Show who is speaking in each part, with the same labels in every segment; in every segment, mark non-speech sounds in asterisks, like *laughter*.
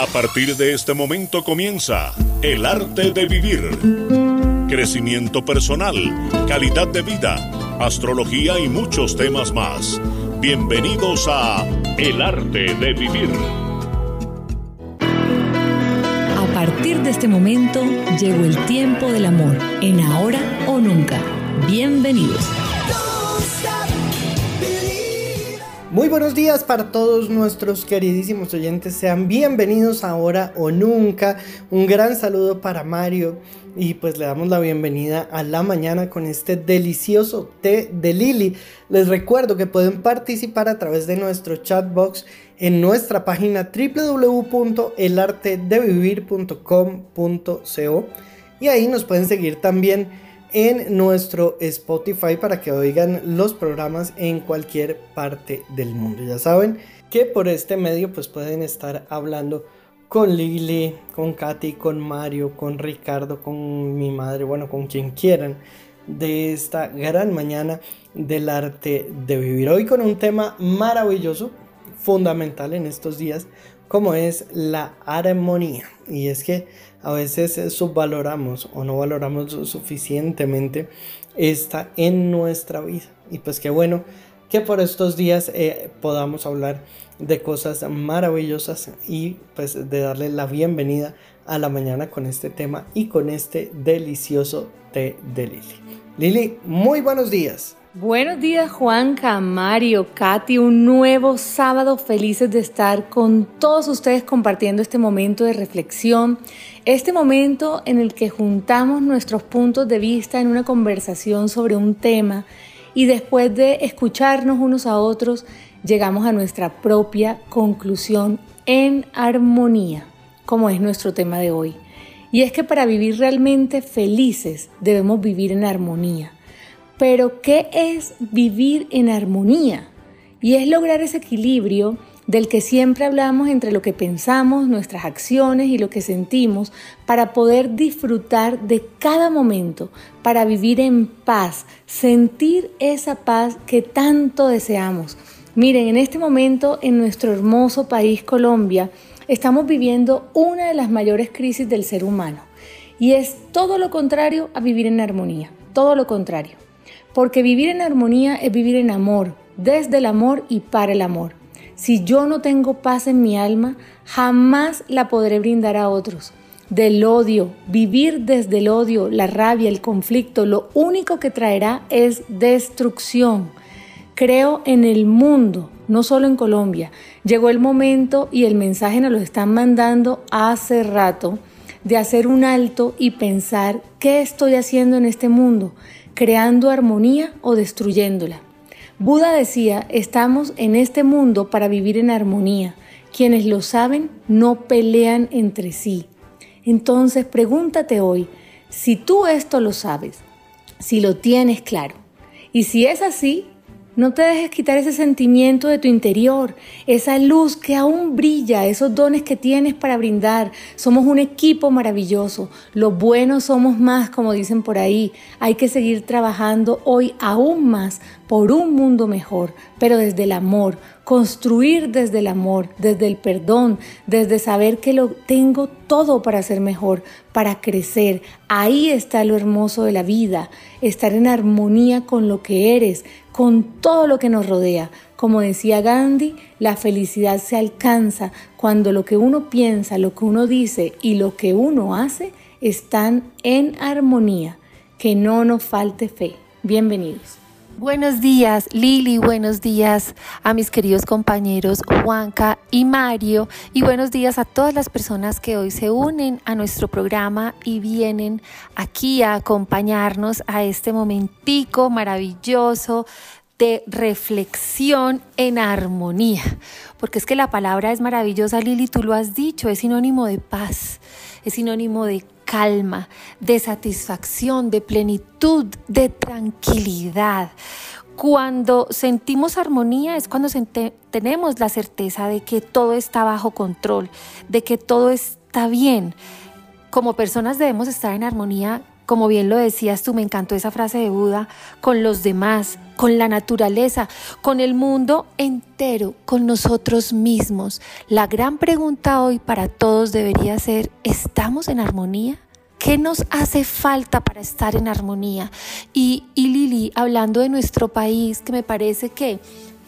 Speaker 1: A partir de este momento comienza El arte de vivir. Crecimiento personal, calidad de vida, astrología y muchos temas más. Bienvenidos a El arte de vivir.
Speaker 2: A partir de este momento llegó el tiempo del amor, en ahora o nunca. Bienvenidos.
Speaker 3: Muy buenos días para todos nuestros queridísimos oyentes, sean bienvenidos ahora o nunca. Un gran saludo para Mario y pues le damos la bienvenida a la mañana con este delicioso té de Lili. Les recuerdo que pueden participar a través de nuestro chat box en nuestra página www.elartedevivir.com.co y ahí nos pueden seguir también en nuestro Spotify para que oigan los programas en cualquier parte del mundo. Ya saben que por este medio pues pueden estar hablando con Lili, con Katy, con Mario, con Ricardo, con mi madre, bueno, con quien quieran de esta gran mañana del arte de vivir. Hoy con un tema maravilloso, fundamental en estos días, como es la armonía. Y es que a veces subvaloramos o no valoramos suficientemente esta en nuestra vida. Y pues qué bueno que por estos días eh, podamos hablar de cosas maravillosas y pues de darle la bienvenida a la mañana con este tema y con este delicioso té de Lili. Lili, muy buenos días.
Speaker 2: Buenos días Juanca, Mario, Katy, un nuevo sábado. Felices de estar con todos ustedes compartiendo este momento de reflexión, este momento en el que juntamos nuestros puntos de vista en una conversación sobre un tema y después de escucharnos unos a otros llegamos a nuestra propia conclusión en armonía, como es nuestro tema de hoy. Y es que para vivir realmente felices debemos vivir en armonía pero, ¿qué es vivir en armonía? Y es lograr ese equilibrio del que siempre hablamos entre lo que pensamos, nuestras acciones y lo que sentimos, para poder disfrutar de cada momento, para vivir en paz, sentir esa paz que tanto deseamos. Miren, en este momento en nuestro hermoso país Colombia estamos viviendo una de las mayores crisis del ser humano y es todo lo contrario a vivir en armonía, todo lo contrario. Porque vivir en armonía es vivir en amor, desde el amor y para el amor. Si yo no tengo paz en mi alma, jamás la podré brindar a otros. Del odio, vivir desde el odio, la rabia, el conflicto, lo único que traerá es destrucción. Creo en el mundo, no solo en Colombia. Llegó el momento y el mensaje nos lo están mandando hace rato de hacer un alto y pensar qué estoy haciendo en este mundo creando armonía o destruyéndola. Buda decía, estamos en este mundo para vivir en armonía. Quienes lo saben no pelean entre sí. Entonces pregúntate hoy, si tú esto lo sabes, si lo tienes claro, y si es así, no te dejes quitar ese sentimiento de tu interior, esa luz que aún brilla, esos dones que tienes para brindar. Somos un equipo maravilloso. Los buenos somos más, como dicen por ahí. Hay que seguir trabajando hoy aún más por un mundo mejor, pero desde el amor, construir desde el amor, desde el perdón, desde saber que lo tengo todo para ser mejor, para crecer. Ahí está lo hermoso de la vida, estar en armonía con lo que eres, con todo lo que nos rodea. Como decía Gandhi, la felicidad se alcanza cuando lo que uno piensa, lo que uno dice y lo que uno hace están en armonía. Que no nos falte fe. Bienvenidos.
Speaker 4: Buenos días Lili, buenos días a mis queridos compañeros Juanca y Mario. Y buenos días a todas las personas que hoy se unen a nuestro programa y vienen aquí a acompañarnos a este momentico maravilloso de reflexión en armonía, porque es que la palabra es maravillosa, Lili, tú lo has dicho, es sinónimo de paz, es sinónimo de calma, de satisfacción, de plenitud, de tranquilidad. Cuando sentimos armonía es cuando tenemos la certeza de que todo está bajo control, de que todo está bien. Como personas debemos estar en armonía como bien lo decías tú, me encantó esa frase de Buda, con los demás, con la naturaleza, con el mundo entero, con nosotros mismos. La gran pregunta hoy para todos debería ser, ¿estamos en armonía? ¿Qué nos hace falta para estar en armonía? Y, y Lili, hablando de nuestro país, que me parece que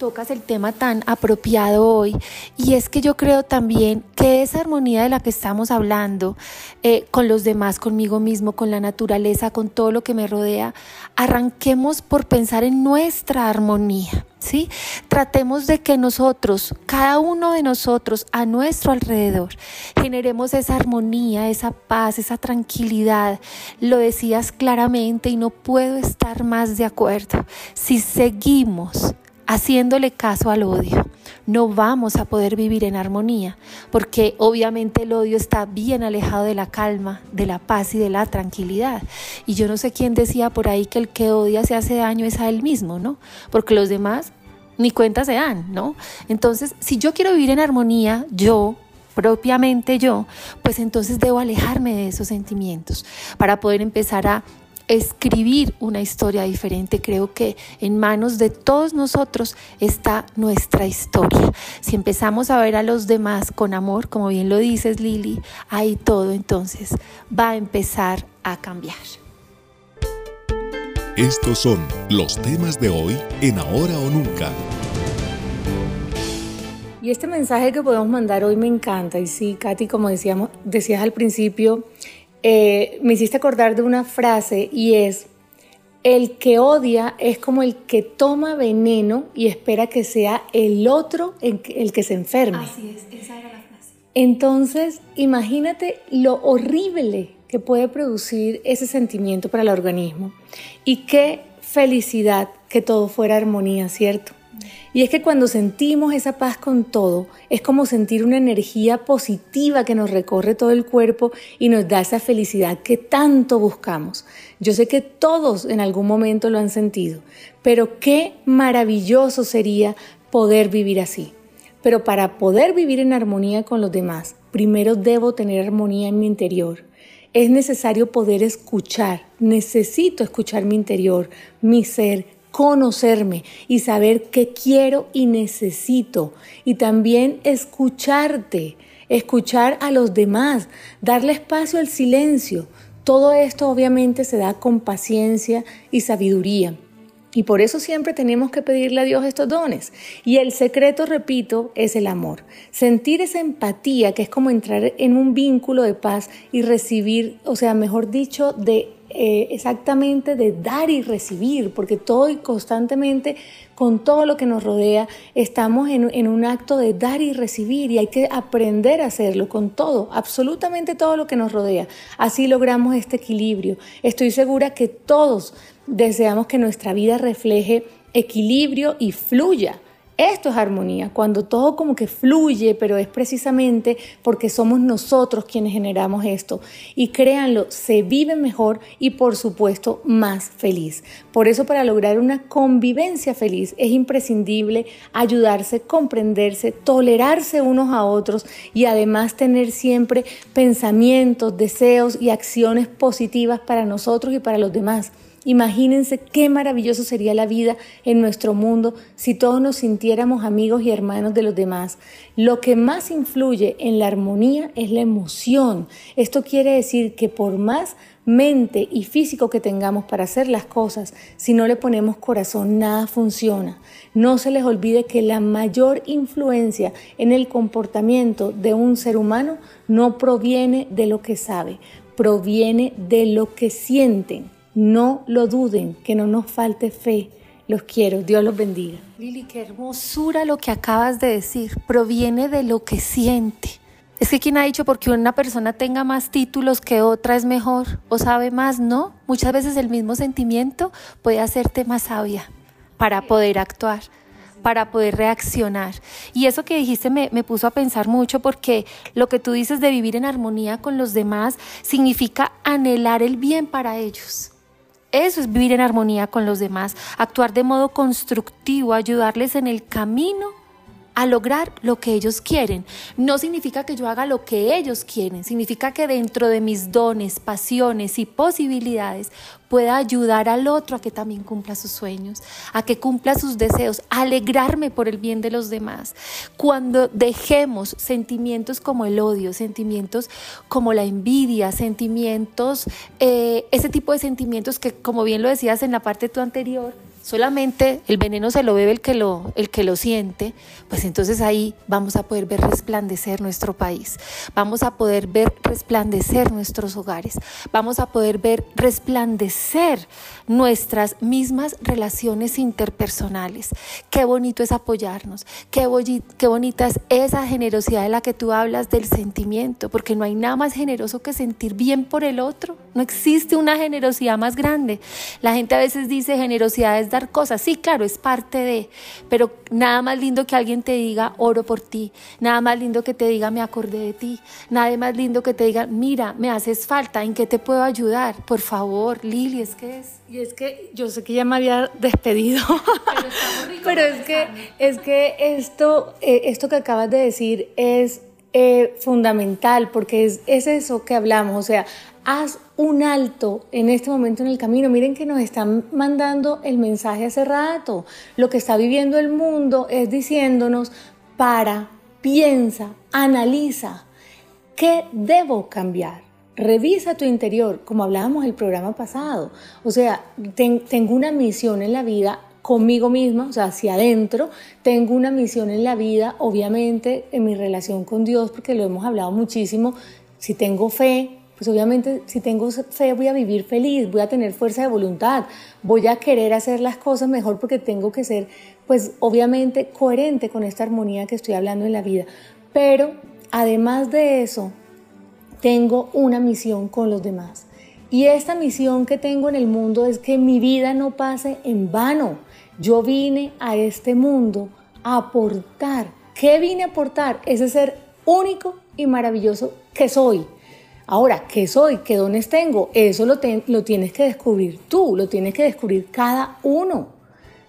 Speaker 4: tocas el tema tan apropiado hoy y es que yo creo también que esa armonía de la que estamos hablando eh, con los demás, conmigo mismo, con la naturaleza, con todo lo que me rodea, arranquemos por pensar en nuestra armonía. ¿Sí? Tratemos de que nosotros, cada uno de nosotros a nuestro alrededor, generemos esa armonía, esa paz, esa tranquilidad. Lo decías claramente y no puedo estar más de acuerdo. Si seguimos haciéndole caso al odio. No vamos a poder vivir en armonía, porque obviamente el odio está bien alejado de la calma, de la paz y de la tranquilidad. Y yo no sé quién decía por ahí que el que odia se hace daño es a él mismo, ¿no? Porque los demás ni cuenta se dan, ¿no? Entonces, si yo quiero vivir en armonía, yo propiamente yo, pues entonces debo alejarme de esos sentimientos para poder empezar a escribir una historia diferente. Creo que en manos de todos nosotros está nuestra historia. Si empezamos a ver a los demás con amor, como bien lo dices Lili, ahí todo entonces va a empezar a cambiar.
Speaker 1: Estos son los temas de hoy en Ahora o Nunca.
Speaker 2: Y este mensaje que podemos mandar hoy me encanta. Y sí, Katy, como decíamos, decías al principio, eh, me hiciste acordar de una frase y es, el que odia es como el que toma veneno y espera que sea el otro el que se enferme.
Speaker 4: Así es, esa era la frase.
Speaker 2: Entonces, imagínate lo horrible que puede producir ese sentimiento para el organismo y qué felicidad que todo fuera armonía, ¿cierto? Y es que cuando sentimos esa paz con todo, es como sentir una energía positiva que nos recorre todo el cuerpo y nos da esa felicidad que tanto buscamos. Yo sé que todos en algún momento lo han sentido, pero qué maravilloso sería poder vivir así. Pero para poder vivir en armonía con los demás, primero debo tener armonía en mi interior. Es necesario poder escuchar, necesito escuchar mi interior, mi ser, conocerme y saber qué quiero y necesito. Y también escucharte, escuchar a los demás, darle espacio al silencio. Todo esto obviamente se da con paciencia y sabiduría. Y por eso siempre tenemos que pedirle a Dios estos dones. Y el secreto, repito, es el amor. Sentir esa empatía, que es como entrar en un vínculo de paz y recibir, o sea, mejor dicho, de eh, exactamente de dar y recibir, porque todo y constantemente con todo lo que nos rodea estamos en, en un acto de dar y recibir y hay que aprender a hacerlo con todo, absolutamente todo lo que nos rodea. Así logramos este equilibrio. Estoy segura que todos deseamos que nuestra vida refleje equilibrio y fluya esto es armonía, cuando todo como que fluye, pero es precisamente porque somos nosotros quienes generamos esto. Y créanlo, se vive mejor y por supuesto más feliz. Por eso para lograr una convivencia feliz es imprescindible ayudarse, comprenderse, tolerarse unos a otros y además tener siempre pensamientos, deseos y acciones positivas para nosotros y para los demás. Imagínense qué maravilloso sería la vida en nuestro mundo si todos nos sintiéramos amigos y hermanos de los demás. Lo que más influye en la armonía es la emoción. Esto quiere decir que por más mente y físico que tengamos para hacer las cosas, si no le ponemos corazón, nada funciona. No se les olvide que la mayor influencia en el comportamiento de un ser humano no proviene de lo que sabe, proviene de lo que sienten. No lo duden, que no nos falte fe. Los quiero, Dios los bendiga.
Speaker 4: Lili, qué hermosura lo que acabas de decir. Proviene de lo que siente. Es que quien ha dicho porque una persona tenga más títulos que otra es mejor o sabe más, no. Muchas veces el mismo sentimiento puede hacerte más sabia para poder actuar para poder reaccionar. Y eso que dijiste me, me, puso a pensar mucho porque lo que tú dices de vivir en armonía con los demás significa anhelar el bien para ellos. Eso es vivir en armonía con los demás, actuar de modo constructivo, ayudarles en el camino a lograr lo que ellos quieren. No significa que yo haga lo que ellos quieren, significa que dentro de mis dones, pasiones y posibilidades pueda ayudar al otro a que también cumpla sus sueños, a que cumpla sus deseos, alegrarme por el bien de los demás. Cuando dejemos sentimientos como el odio, sentimientos como la envidia, sentimientos, eh, ese tipo de sentimientos que como bien lo decías en la parte anterior, solamente el veneno se lo bebe el que lo, el que lo siente, pues entonces ahí vamos a poder ver resplandecer nuestro país, vamos a poder ver resplandecer nuestros hogares, vamos a poder ver resplandecer nuestras mismas relaciones interpersonales. Qué bonito es apoyarnos, qué, qué bonita es esa generosidad de la que tú hablas del sentimiento, porque no hay nada más generoso que sentir bien por el otro, no existe una generosidad más grande. La gente a veces dice generosidad es dar cosas. Sí, claro, es parte de, pero nada más lindo que alguien te diga oro por ti, nada más lindo que te diga me acordé de ti, nada más lindo que te diga mira, me haces falta, ¿en qué te puedo ayudar? Por favor, Lili, es que es...
Speaker 2: Y es que yo sé que ya me había despedido, pero, *laughs* es que, es que esto, eh, esto que acabas de decir es eh, fundamental porque es, es eso que hablamos, o sea, haz un alto en este momento en el camino. Miren que nos están mandando el mensaje hace rato. Lo que está viviendo el mundo es diciéndonos, para, piensa, analiza, ¿qué debo cambiar? Revisa tu interior, como hablábamos el programa pasado. O sea, tengo una misión en la vida conmigo misma, o sea, hacia adentro. Tengo una misión en la vida, obviamente, en mi relación con Dios, porque lo hemos hablado muchísimo. Si tengo fe, pues obviamente si tengo fe voy a vivir feliz, voy a tener fuerza de voluntad, voy a querer hacer las cosas mejor porque tengo que ser, pues obviamente coherente con esta armonía que estoy hablando en la vida. Pero además de eso, tengo una misión con los demás. Y esta misión que tengo en el mundo es que mi vida no pase en vano. Yo vine a este mundo a aportar. ¿Qué vine a aportar? Ese ser único y maravilloso que soy. Ahora, ¿qué soy? ¿Qué dones tengo? Eso lo, lo tienes que descubrir tú, lo tienes que descubrir cada uno.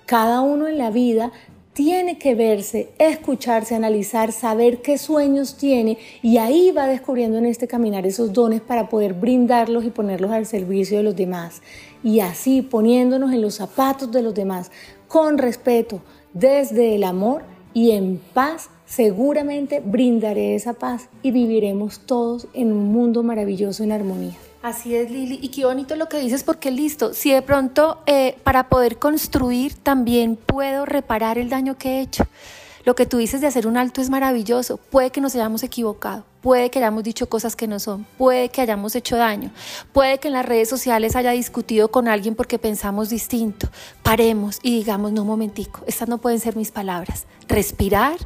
Speaker 2: Cada uno en la vida tiene que verse, escucharse, analizar, saber qué sueños tiene y ahí va descubriendo en este caminar esos dones para poder brindarlos y ponerlos al servicio de los demás. Y así poniéndonos en los zapatos de los demás, con respeto, desde el amor y en paz seguramente brindaré esa paz y viviremos todos en un mundo maravilloso en armonía.
Speaker 4: Así es, Lili. Y qué bonito lo que dices, porque listo, si de pronto eh, para poder construir también puedo reparar el daño que he hecho. Lo que tú dices de hacer un alto es maravilloso. Puede que nos hayamos equivocado, puede que hayamos dicho cosas que no son, puede que hayamos hecho daño, puede que en las redes sociales haya discutido con alguien porque pensamos distinto. Paremos y digamos, no, momentico, estas no pueden ser mis palabras. Respirar,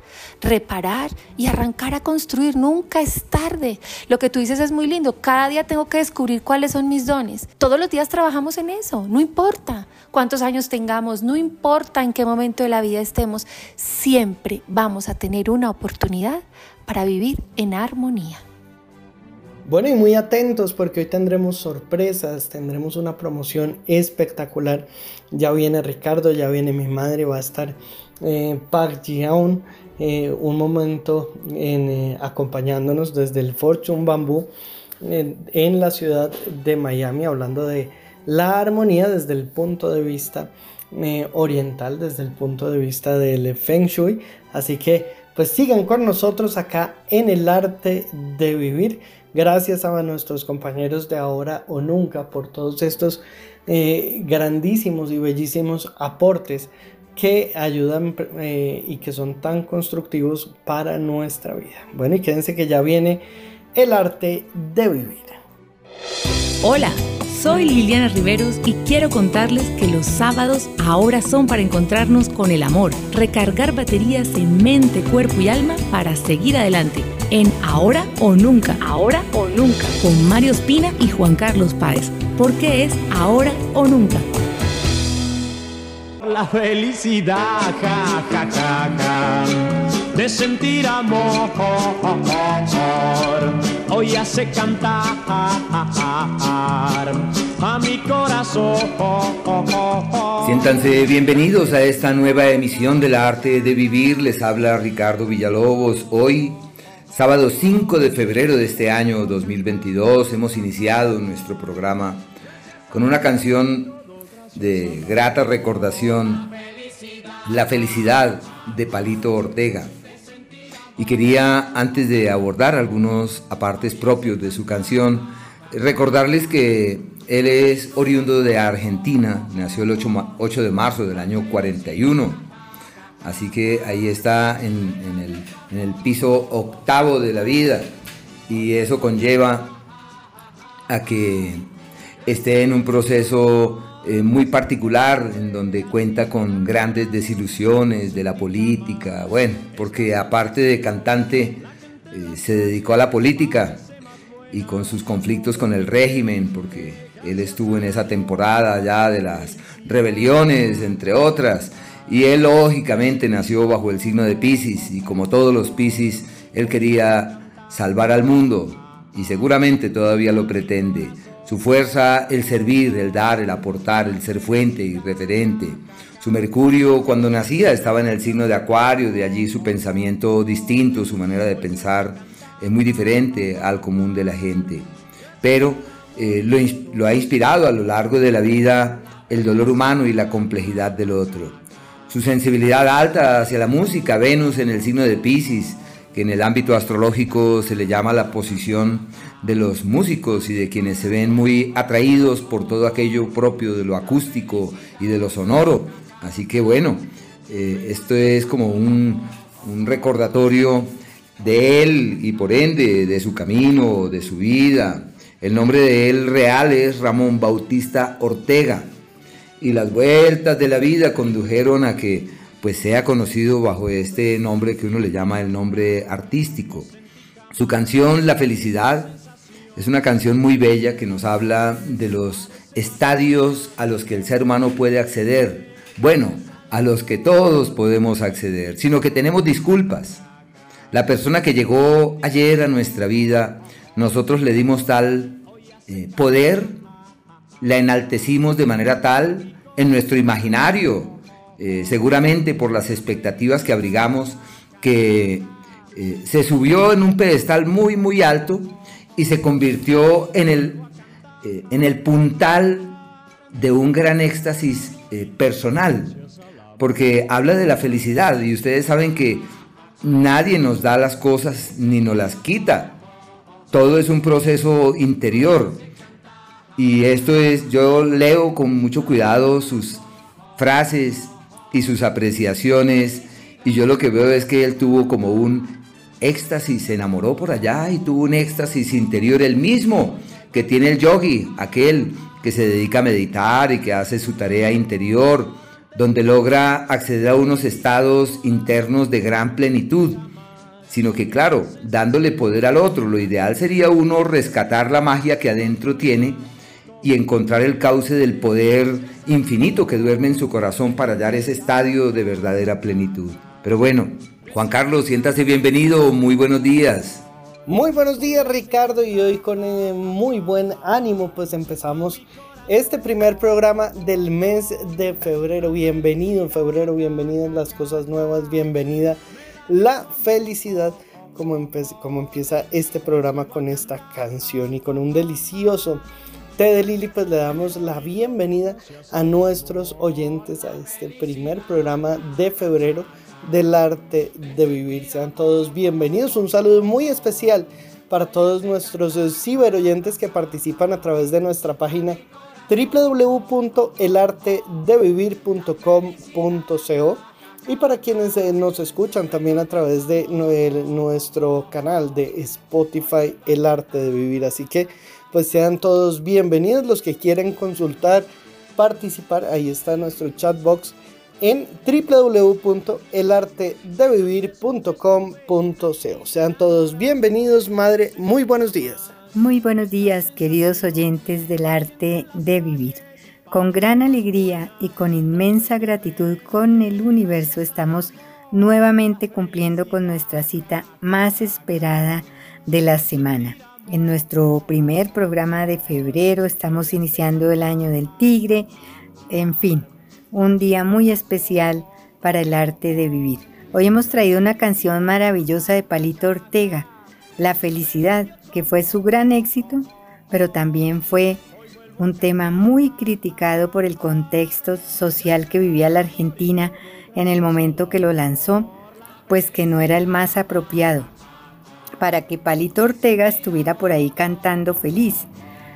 Speaker 4: reparar y arrancar a construir. Nunca es tarde. Lo que tú dices es muy lindo. Cada día tengo que descubrir cuáles son mis dones. Todos los días trabajamos en eso. No importa cuántos años tengamos, no importa en qué momento de la vida estemos, siempre vamos a tener una oportunidad para vivir en armonía.
Speaker 3: Bueno, y muy atentos porque hoy tendremos sorpresas, tendremos una promoción espectacular. Ya viene Ricardo, ya viene mi madre, va a estar eh, Park Jiaon eh, un momento eh, acompañándonos desde el Fortune Bamboo en la ciudad de Miami, hablando de la armonía desde el punto de vista oriental, desde el punto de vista del Feng Shui. Así que pues sigan con nosotros acá en el arte de vivir. Gracias a nuestros compañeros de ahora o nunca por todos estos eh, grandísimos y bellísimos aportes que ayudan eh, y que son tan constructivos para nuestra vida. Bueno, y quédense que ya viene el arte de vivir.
Speaker 5: Hola. Soy Liliana Riveros y quiero contarles que los sábados ahora son para encontrarnos con el amor, recargar baterías en mente, cuerpo y alma para seguir adelante en Ahora o Nunca. Ahora o Nunca. Con Mario Espina y Juan Carlos Páez. Porque es Ahora o Nunca.
Speaker 6: La felicidad, ja, de sentir amor. Hoy hace cantar a mi corazón.
Speaker 7: Siéntanse bienvenidos a esta nueva emisión del arte de vivir. Les habla Ricardo Villalobos. Hoy, sábado 5 de febrero de este año 2022, hemos iniciado nuestro programa con una canción de grata recordación, La felicidad de Palito Ortega. Y quería, antes de abordar algunos apartes propios de su canción, recordarles que él es oriundo de Argentina, nació el 8, de marzo del año 41. Así que ahí está en, el, piso octavo de la vida y eso conlleva a que esté en un proceso eh, muy particular en donde cuenta con grandes desilusiones de la política, bueno, porque aparte de cantante eh, se dedicó a la política y con sus conflictos con el régimen, porque él estuvo en esa temporada ya de las rebeliones, entre otras. Y él lógicamente nació bajo el signo de Pisces y como todos los Pisces, él quería salvar al mundo y seguramente todavía lo pretende. Su fuerza, el servir, el dar, el aportar, el ser fuente y referente. Su Mercurio cuando nacía estaba en el signo de Acuario, de allí su pensamiento distinto, su manera de pensar es muy diferente al común de la gente. Pero eh, lo, ha inspirado a lo largo de la vida el dolor humano y la complejidad del otro. Su sensibilidad alta hacia la música, Venus en el signo de Pisces, que en el ámbito astrológico se le llama la posición de los músicos y de quienes se ven muy atraídos por todo aquello propio de lo acústico y de lo sonoro. Así que bueno, eh, esto es como un, un recordatorio de él y por ende de su camino, de su vida, el nombre de él real es Ramón Bautista Ortega y las vueltas de la vida condujeron a que pues sea conocido bajo este nombre que uno le llama el nombre artístico. Su canción La felicidad es una canción muy bella que nos habla de los estadios a los que el ser humano puede acceder. Bueno, a los que todos podemos acceder, sino que tenemos disculpas. La persona que llegó ayer a nuestra vida nosotros le dimos tal eh, poder, la enaltecimos de manera tal en nuestro imaginario, eh, seguramente por las expectativas que abrigamos, que eh, se subió en un pedestal muy, muy alto y se convirtió en el, en el puntal de un gran éxtasis personal, porque habla de la felicidad y ustedes saben que nadie nos da las cosas ni nos las quita todo es un proceso interior. Y esto es, yo leo con mucho cuidado sus frases y sus apreciaciones y yo lo que veo es que él tuvo como un éxtasis, se enamoró por allá y tuvo un éxtasis interior el mismo que tiene el yogi, aquel que se dedica a meditar y que hace su tarea interior, donde logra acceder a unos estados internos de gran plenitud sino que claro, dándole poder al otro. Lo ideal sería uno rescatar la magia que adentro tiene y encontrar el cauce del poder infinito que duerme en su corazón para dar ese estadio de verdadera plenitud. Pero bueno, Juan Carlos, siéntase bienvenido, muy buenos días.
Speaker 3: Muy buenos días Ricardo y hoy con eh, muy buen ánimo pues empezamos este primer programa del mes de febrero. Bienvenido en febrero, bienvenido en las cosas nuevas, bienvenida la felicidad, como, como empieza este programa con esta canción y con un delicioso té de Lili, pues le damos la bienvenida a nuestros oyentes a este primer programa de febrero del arte de vivir. Sean todos bienvenidos. Un saludo muy especial para todos nuestros ciberoyentes que participan a través de nuestra página www.elartedevivir.com.co y para quienes eh, nos escuchan también a través de nuestro canal de Spotify El Arte de Vivir. Así que pues sean todos bienvenidos los que quieren consultar, participar. Ahí está nuestro chat box en www.elartedevivir.com.co. Sean todos bienvenidos, madre. Muy buenos días.
Speaker 8: Muy buenos días, queridos oyentes del arte de vivir. Con gran alegría y con inmensa gratitud con el universo estamos nuevamente cumpliendo con nuestra cita más esperada de la semana. en nuestro primer programa de febrero, estamos iniciando el año del tigre, en fin, un día muy especial para el arte de vivir. Hoy hemos traído una canción maravillosa de Palito Ortega, La felicidad, que fue su gran éxito, pero también fue un tema muy criticado por el contexto social que vivía la Argentina en el momento que lo lanzó, pues que no era el más apropiado para que Palito Ortega estuviera por ahí cantando feliz.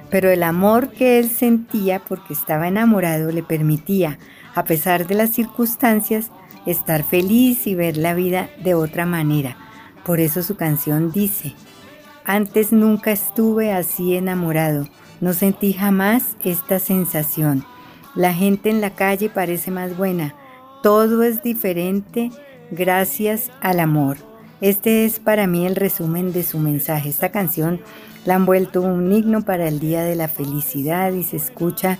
Speaker 8: Pero el amor que él sentía porque estaba enamorado le permitía, a pesar de las circunstancias, estar feliz y ver la vida de otra manera. Por eso su canción dice, antes nunca estuve así enamorado, no sentí jamás esta sensación. La gente en la calle parece más buena, todo es diferente gracias al amor. Este es para mí el resumen de su mensaje. Esta canción la han vuelto un himno para el Día de la Felicidad y se escucha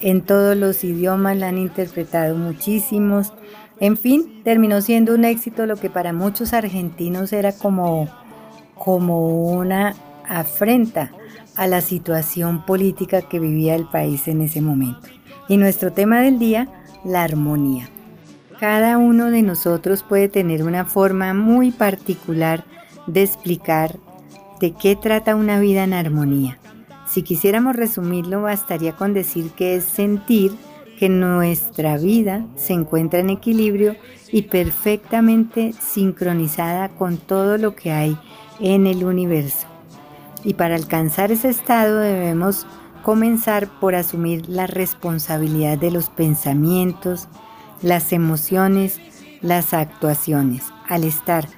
Speaker 8: en todos los idiomas, la han interpretado muchísimos. En fin, terminó siendo un éxito lo que para muchos argentinos era como, como una afrenta a la situación política que vivía el país en ese momento. Y nuestro tema del día, la armonía. Cada uno de nosotros puede tener una forma muy particular de explicar de qué trata una vida en armonía. Si quisiéramos resumirlo, bastaría con decir que es sentir que nuestra vida se encuentra en equilibrio y perfectamente sincronizada con todo lo que hay en el universo. Y para alcanzar ese estado debemos comenzar por asumir la responsabilidad de los pensamientos, las emociones, las actuaciones. Al estar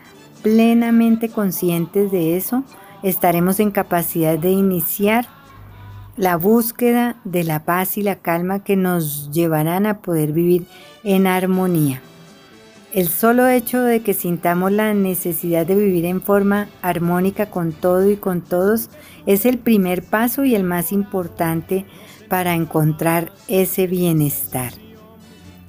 Speaker 8: plenamente conscientes de eso, estaremos en capacidad de iniciar la búsqueda de la paz y la calma que nos llevarán a poder vivir en armonía. El solo hecho de que sintamos la necesidad de vivir en forma armónica con todo y con todos es el primer paso y el más importante para encontrar ese bienestar.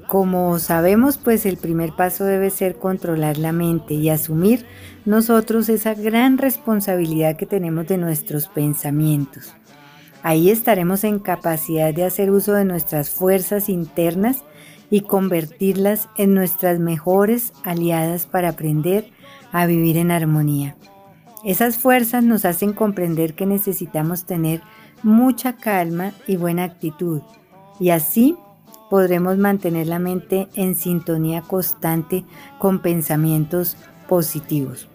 Speaker 8: Como sabemos, pues el primer paso debe ser controlar la mente y asumir nosotros esa gran responsabilidad que tenemos de nuestros pensamientos. Ahí estaremos en capacidad de hacer uso de nuestras fuerzas internas y convertirlas en nuestras mejores aliadas para aprender a vivir en armonía. Esas fuerzas nos hacen comprender que necesitamos tener mucha calma y buena actitud y así podremos mantener la mente en sintonía constante con pensamientos positivos.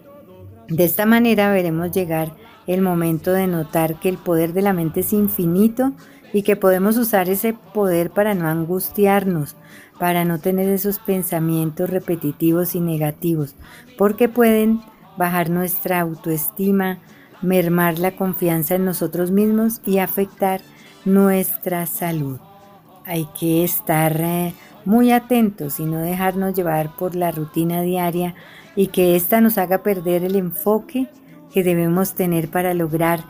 Speaker 8: De esta manera veremos llegar el momento de notar que el poder de la mente es infinito y que podemos usar ese poder para no angustiarnos, para no tener esos pensamientos repetitivos y negativos, porque pueden bajar nuestra autoestima, mermar la confianza en nosotros mismos y afectar nuestra salud. Hay que estar eh, muy atentos y no dejarnos llevar por la rutina diaria y que ésta nos haga perder el enfoque que debemos tener para lograr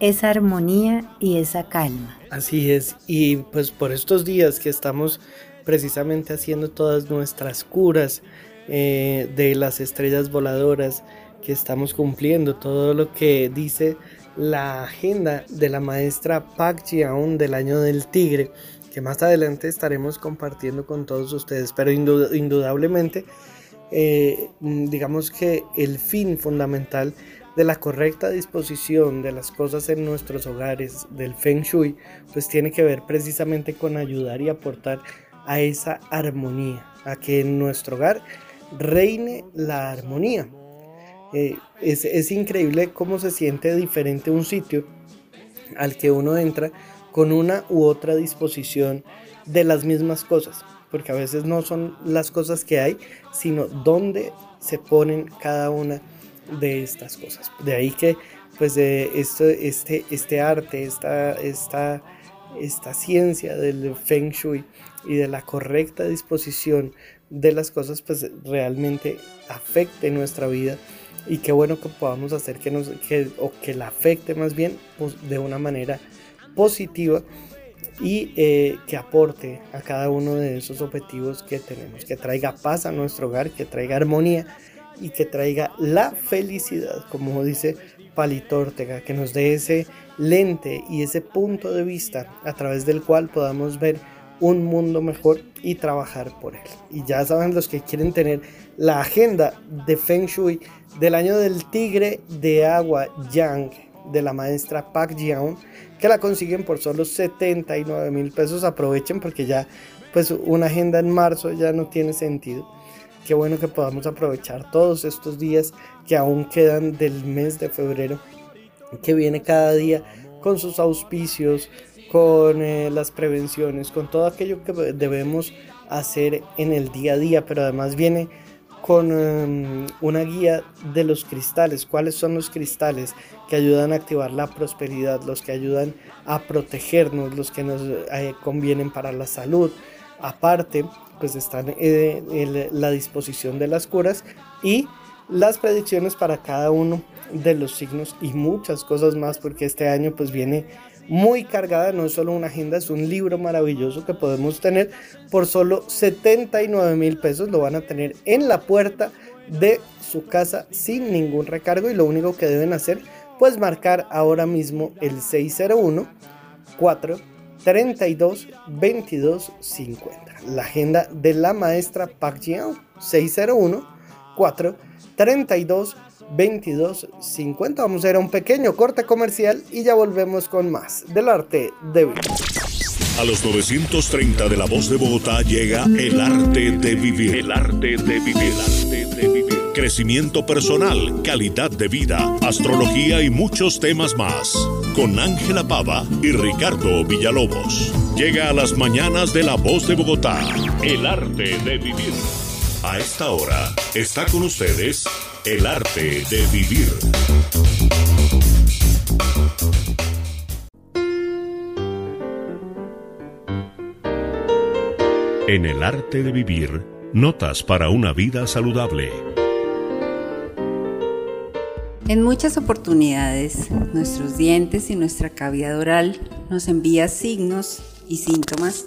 Speaker 8: esa armonía y esa calma.
Speaker 3: Así es, y pues por estos días que estamos precisamente haciendo todas nuestras curas eh, de las estrellas voladoras, que estamos cumpliendo todo lo que dice la agenda de la maestra Pak Jiaon del año del tigre, que más adelante estaremos compartiendo con todos ustedes, pero indudablemente eh, digamos que el fin fundamental de la correcta disposición de las cosas en nuestros hogares, del Feng Shui, pues tiene que ver precisamente con ayudar y aportar a esa armonía, a que en nuestro hogar reine la armonía. Eh, es, es increíble cómo se siente diferente un sitio al que uno entra con una u otra disposición de las mismas cosas, porque a veces no son las cosas que hay, sino dónde se ponen cada una de estas cosas. De ahí que pues esto, este, este arte, esta, esta, esta ciencia del feng shui y de la correcta disposición de las cosas pues realmente afecte nuestra vida y qué bueno que podamos hacer que nos que, o que la afecte más bien pues, de una manera positiva y eh, que aporte a cada uno de esos objetivos que tenemos, que traiga paz a nuestro hogar, que traiga armonía y que traiga la felicidad, como dice Palito Ortega, que nos dé ese lente y ese punto de vista a través del cual podamos ver un mundo mejor y trabajar por él. Y ya saben los que quieren tener la agenda de Feng Shui del año del tigre de agua Yang de la maestra Pak Jian, que la consiguen por solo 79 mil pesos. Aprovechen porque ya pues una agenda en marzo ya no tiene sentido. Qué bueno que podamos aprovechar todos estos días que aún quedan del mes de febrero, que viene cada día con sus auspicios, con eh, las prevenciones, con todo aquello que debemos hacer en el día a día, pero además viene con em, una guía de los cristales, cuáles son los cristales que ayudan a activar la prosperidad, los que ayudan a protegernos, los que nos eh, convienen para la salud. Aparte, pues están eh, la disposición de las curas y las predicciones para cada uno de los signos y muchas cosas más porque este año pues viene muy cargada, no es solo una agenda, es un libro maravilloso que podemos tener por solo 79 mil pesos, lo van a tener en la puerta de su casa sin ningún recargo y lo único que deben hacer pues marcar ahora mismo el 601 4 32 22 50. La agenda de la maestra Park Jian 601 4 32 22 50. Vamos a ir a un pequeño corte comercial y ya volvemos con más del arte de vivir.
Speaker 1: A los 930 de la voz de Bogotá llega el arte de vivir. El arte de vivir. El arte de vivir. Crecimiento personal, calidad de vida, astrología y muchos temas más. Con Ángela Pava y Ricardo Villalobos. Llega a las mañanas de la voz de Bogotá. El arte de vivir. A esta hora está con ustedes el arte de vivir. En el arte de vivir, notas para una vida saludable.
Speaker 9: En muchas oportunidades, nuestros dientes y nuestra cavidad oral nos envía signos y síntomas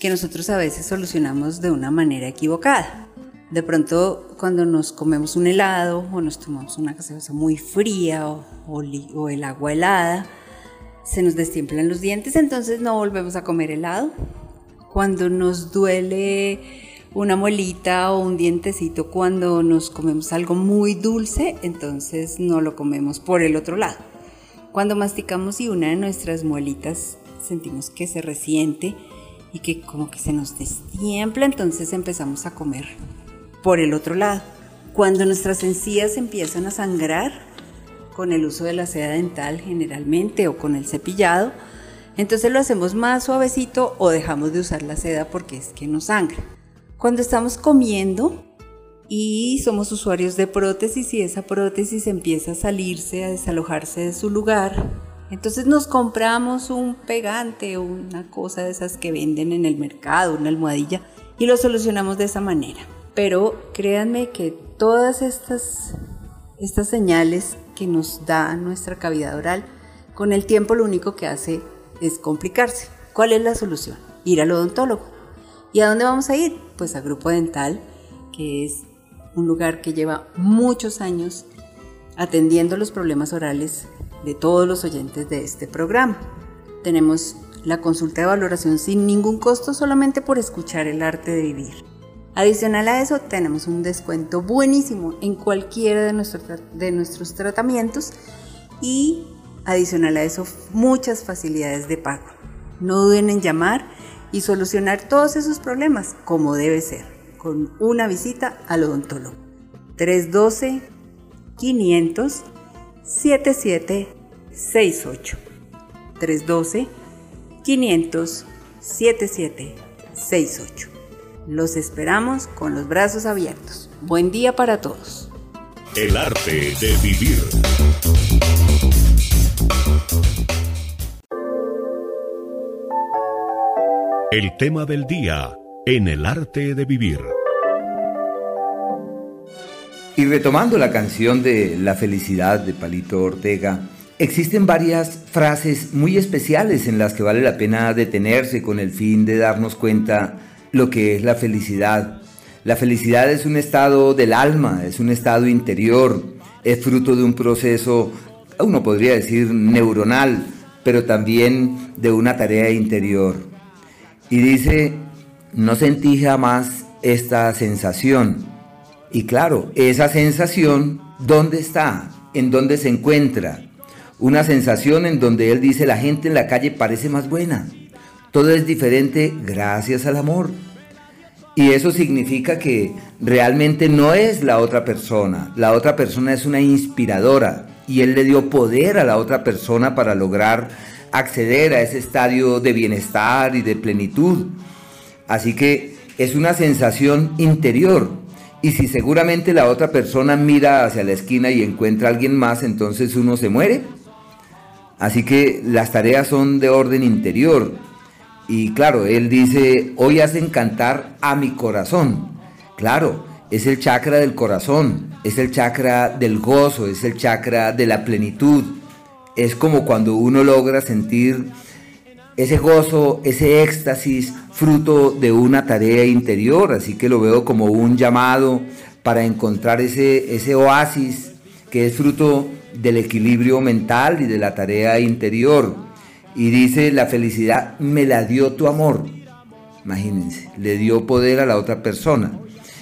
Speaker 9: que nosotros a veces solucionamos de una manera equivocada. De pronto, cuando nos comemos un helado o nos tomamos una gaseosa muy fría o, el agua helada, se nos destiemplan los dientes, entonces no volvemos a comer helado. Cuando nos duele una muelita o un dientecito cuando nos comemos algo muy dulce, entonces no lo comemos por el otro lado. Cuando masticamos y una de nuestras muelitas sentimos que se resiente y que como que se nos destiempla, entonces empezamos a comer por el otro lado, cuando nuestras encías empiezan a sangrar con el uso de la seda dental generalmente o con el cepillado, entonces lo hacemos más suavecito o dejamos de usar la seda porque es que no sangra. Cuando estamos comiendo y somos usuarios de prótesis y esa prótesis empieza a salirse, a desalojarse de su lugar, entonces nos compramos un pegante o una cosa de esas que venden en el mercado, una almohadilla, y lo solucionamos de esa manera. Pero créanme que todas estas, estas señales que nos da nuestra cavidad oral, con el tiempo lo único que hace es complicarse. ¿Cuál es la solución? Ir al odontólogo. ¿Y a dónde vamos a ir? Pues a Grupo Dental, que es un lugar que lleva muchos años atendiendo los problemas orales de todos los oyentes de este programa. Tenemos la consulta de valoración sin ningún costo solamente por escuchar el arte de vivir. Adicional a eso, tenemos un descuento buenísimo en cualquiera de, de nuestros tratamientos y adicional a eso, muchas facilidades de pago. No duden en llamar y solucionar todos esos problemas como debe ser, con una visita al odontólogo. 312 500 7768 312 500 7768 los esperamos con los brazos abiertos. Buen día para todos.
Speaker 1: El arte de vivir. El tema del día en el arte de vivir.
Speaker 7: Y retomando la canción de La felicidad de Palito Ortega, existen varias frases muy especiales en las que vale la pena detenerse con el fin de darnos cuenta lo que es la felicidad. La felicidad es un estado del alma, es un estado interior, es fruto de un proceso uno podría decir neuronal, pero también de una tarea interior. Y dice, no sentí jamás esta sensación. Y claro, esa sensación, ¿dónde está? ¿En dónde se encuentra? Una sensación en donde él dice, la gente en la calle parece más buena. Todo es diferente gracias al amor. Y eso significa que realmente no es la otra persona. La otra persona es una inspiradora. Y él le dio poder a la otra persona para lograr acceder a ese estadio de bienestar y de plenitud. Así que es una sensación interior. Y si seguramente la otra persona mira hacia la esquina y encuentra a alguien más, entonces uno se muere. Así que las tareas son de orden interior. Y claro, él dice, hoy hacen cantar a mi corazón. Claro, es el chakra del corazón, es el chakra del gozo, es el chakra de la plenitud. Es como cuando uno logra sentir ese gozo, ese éxtasis, fruto de una tarea interior, así que lo veo como un llamado para encontrar ese, ese oasis que es fruto del equilibrio mental y de la tarea interior. Y dice, la felicidad me la dio tu amor. Imagínense, le dio poder a la otra persona.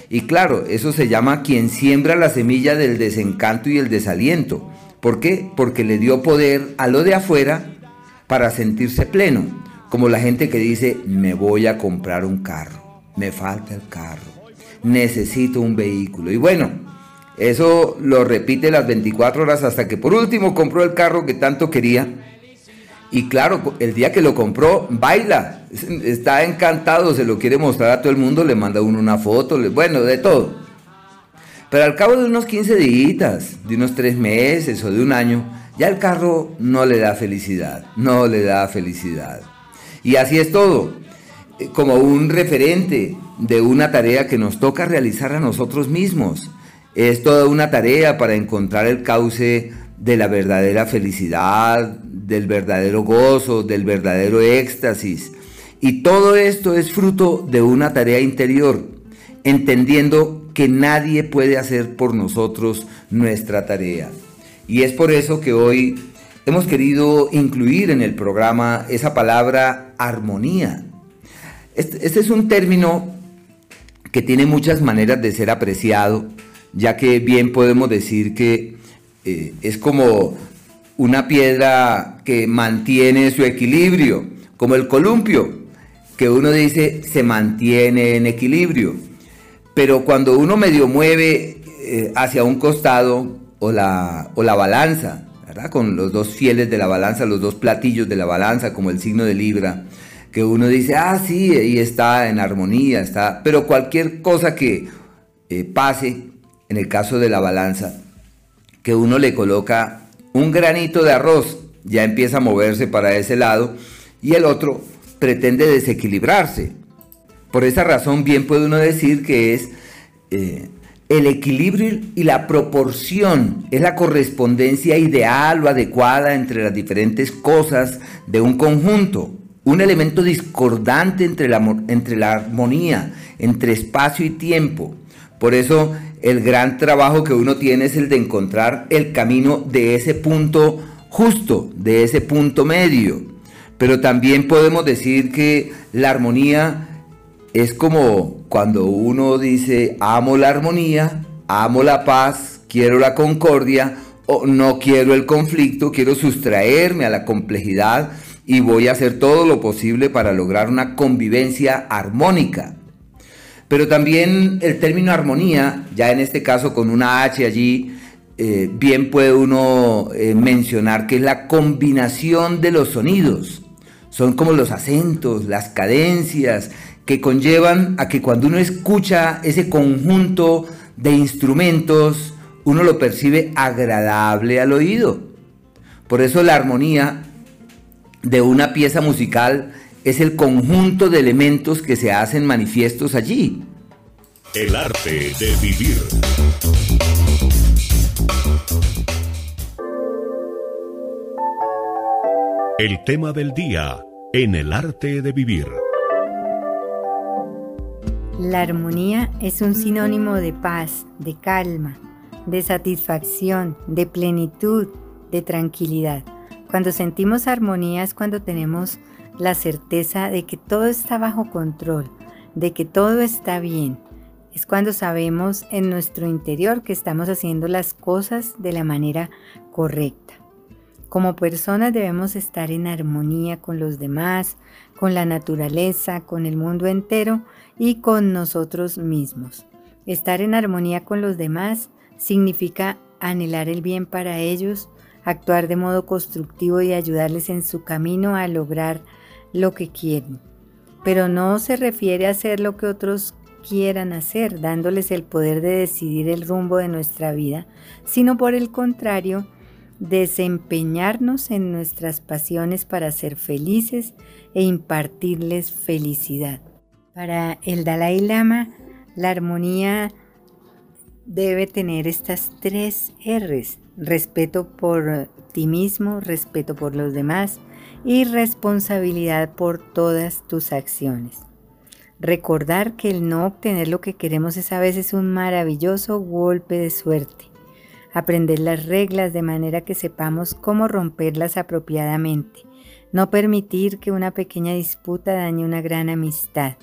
Speaker 7: Y claro, eso se llama quien siembra la semilla del desencanto y el desaliento. ¿Por qué? Porque le dio poder a lo de afuera para sentirse pleno, como la gente que dice, me voy a comprar un carro, me falta el carro, necesito un vehículo. Y bueno, eso lo repite las 24 horas hasta que por último compró el carro que tanto quería. Y claro, el día que lo compró, baila, *laughs* está encantado, se lo quiere mostrar a todo el mundo, le manda uno una foto, bueno, de todo. Pero al cabo de unos 15 días, de unos 3 meses o de un año, ya el carro no le da felicidad, no le da felicidad. Y así es todo, eh, como un referente de una tarea que nos toca realizar a nosotros mismos. Es toda una tarea para encontrar el cauce de la verdadera felicidad, del verdadero gozo, del verdadero éxtasis. Y todo esto es fruto de una tarea interior, entendiendo que nadie puede hacer por nosotros nuestra tarea. Y es por eso que hoy hemos querido incluir en el programa esa palabra armonía. Este, este, es un término que tiene muchas maneras de ser apreciado, ya que bien podemos decir que eh, es como una piedra que mantiene su equilibrio, como el columpio, que uno dice se mantiene en equilibrio. Pero cuando uno medio mueve eh, hacia un costado, o la, o la balanza, ¿verdad? Con los dos fieles de la balanza, los dos platillos de la balanza, como el signo de Libra, que uno dice, ah, sí, ahí está en armonía, está, pero cualquier cosa que eh, pase, en el caso de la balanza, que uno le coloca un granito de arroz, ya empieza a moverse para ese lado, y el otro pretende desequilibrarse. Por esa razón, bien puede uno decir que es eh, el equilibrio y la proporción es la correspondencia ideal o adecuada entre las diferentes cosas de un conjunto. Un elemento discordante entre la, entre la armonía, entre espacio y tiempo. Por eso el gran trabajo que uno tiene es el de encontrar el camino de ese punto justo, de ese punto medio. Pero también podemos decir que la armonía es como cuando uno dice, amo la armonía, amo la paz, quiero la concordia, o no quiero el conflicto, quiero sustraerme a la complejidad y voy a hacer todo lo posible para lograr una convivencia armónica. Pero también el término armonía, ya en este caso con una H allí, eh, bien puede uno eh, mencionar que es la combinación de los sonidos. Son como los acentos, las cadencias, que conllevan a que cuando uno escucha ese conjunto de instrumentos, uno lo percibe agradable al oído. Por eso la armonía de una pieza musical es el conjunto de elementos que se hacen manifiestos allí.
Speaker 1: El arte de vivir. El tema del día en el arte de vivir.
Speaker 8: La armonía es un sinónimo de paz, de calma, de satisfacción, de plenitud, de tranquilidad. Cuando sentimos armonía es cuando tenemos la certeza de que todo está bajo control, de que todo está bien. Es cuando sabemos en nuestro interior que estamos haciendo las cosas de la manera correcta. Como personas debemos estar en armonía con los demás, con la naturaleza, con el mundo entero y con nosotros mismos. Estar en armonía con los demás significa anhelar el bien para ellos, actuar de modo constructivo y ayudarles en su camino a lograr lo que quieren. Pero no se refiere a hacer lo que otros quieran hacer, dándoles el poder de decidir el rumbo de nuestra vida, sino por el contrario, desempeñarnos en nuestras pasiones para ser felices e impartirles felicidad. Para el Dalai Lama, la armonía debe tener estas tres R's, respeto por ti mismo, respeto por los demás y responsabilidad por todas tus acciones. Recordar que el no obtener lo que queremos es a veces un maravilloso golpe de suerte. Aprender las reglas de manera que sepamos cómo romperlas apropiadamente. No permitir que una pequeña disputa dañe una gran amistad.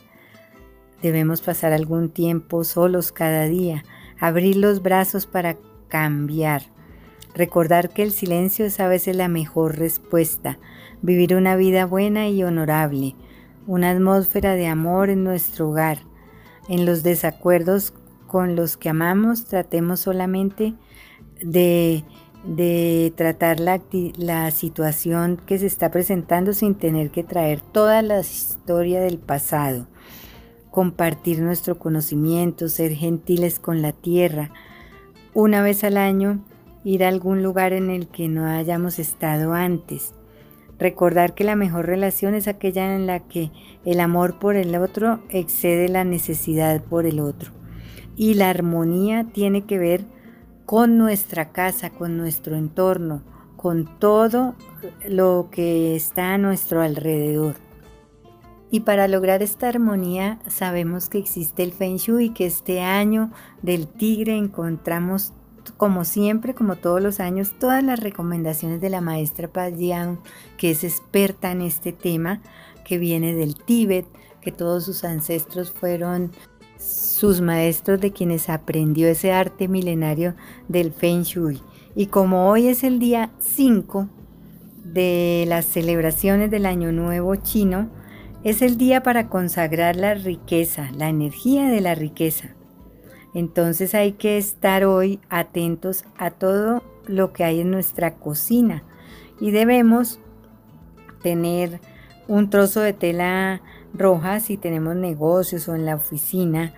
Speaker 8: Debemos pasar algún tiempo solos cada día, abrir los brazos para cambiar. Recordar que el silencio es a veces la mejor respuesta. Vivir una vida buena y honorable. Una atmósfera de amor en nuestro hogar. En los desacuerdos con los que amamos tratemos solamente de, tratar la, la situación que se está presentando sin tener que traer toda la historia del pasado compartir nuestro conocimiento, ser gentiles con la tierra. Una vez al año, ir a algún lugar en el que no hayamos estado antes. Recordar que la mejor relación es aquella en la que el amor por el otro excede la necesidad por el otro. Y la armonía tiene que ver con nuestra casa, con nuestro entorno, con todo lo que está a nuestro alrededor. Y para lograr esta armonía sabemos que existe el Feng Shui y que este año del tigre encontramos como siempre, como todos los años, todas las recomendaciones de la maestra Paz que es experta en este tema, que viene del Tíbet, que todos sus ancestros fueron sus maestros de quienes aprendió ese arte milenario del Feng Shui. Y como hoy es el día 5 de las celebraciones del Año Nuevo chino, es el día para consagrar la riqueza, la energía de la riqueza. Entonces hay que estar hoy atentos a todo lo que hay en nuestra cocina y debemos tener un trozo de tela roja si tenemos negocios o en la oficina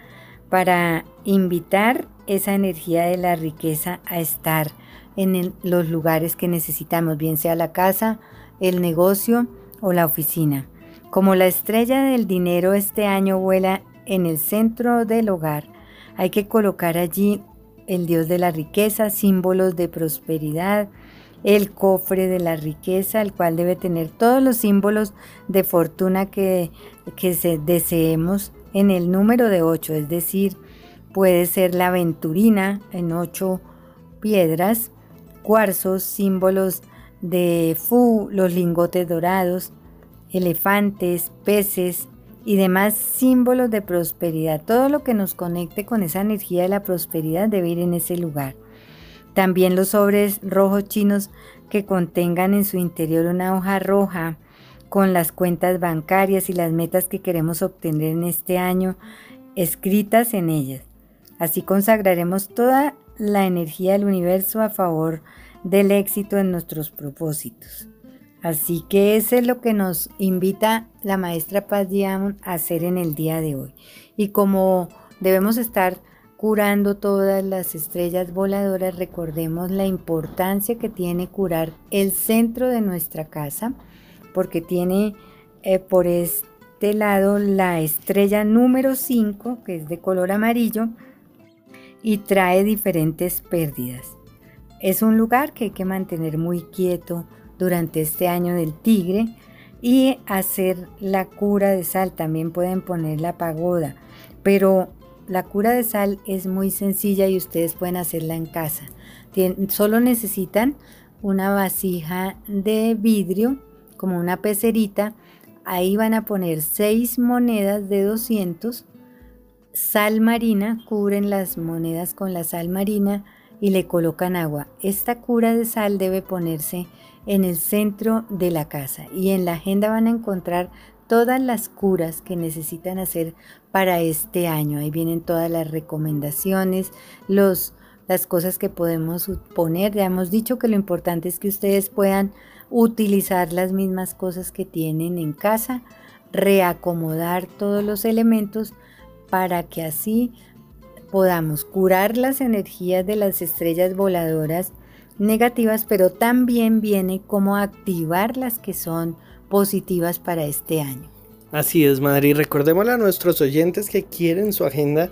Speaker 8: para invitar esa energía de la riqueza a estar en los lugares que necesitamos, bien sea la casa, el negocio o la oficina. Como la estrella del dinero este año vuela en el centro del hogar, hay que colocar allí el dios de la riqueza, símbolos de prosperidad, el cofre de la riqueza, el cual debe tener todos los símbolos de fortuna que, que se deseemos en el número de 8, es decir, puede ser la aventurina en 8 piedras, cuarzos, símbolos de Fu, los lingotes dorados, elefantes, peces y demás símbolos de prosperidad. Todo lo que nos conecte con esa energía de la prosperidad debe ir en ese lugar. También los sobres rojos chinos que contengan en su interior una hoja roja con las cuentas bancarias y las metas que queremos obtener en este año escritas en ellas. Así consagraremos toda la energía del universo a favor del éxito en nuestros propósitos. Así que eso es lo que nos invita la maestra Paz Diamond a hacer en el día de hoy. Y como debemos estar curando todas las estrellas voladoras, recordemos la importancia que tiene curar el centro de nuestra casa, porque tiene eh, por este lado la estrella número 5, que es de color amarillo, y trae diferentes pérdidas. Es un lugar que hay que mantener muy quieto, durante este año del tigre y hacer la cura de sal. También pueden poner la pagoda, pero la cura de sal es muy sencilla y ustedes pueden hacerla en casa. solo necesitan una vasija de vidrio, como una pecerita. Ahí van a poner seis monedas de 200, sal marina, cubren las monedas con la sal marina y le colocan agua. Esta cura de sal debe ponerse en el centro de la casa y en la agenda van a encontrar todas las curas que necesitan hacer para este año. Ahí vienen todas las recomendaciones, los, las cosas que podemos poner. Ya hemos dicho que lo importante es que ustedes puedan utilizar las mismas cosas que tienen en casa, reacomodar todos los elementos para que así podamos curar las energías de las estrellas voladoras negativas, pero también viene como activar las que son positivas para este año.
Speaker 3: Así es, madre. Y recordémosle a nuestros oyentes que quieren su agenda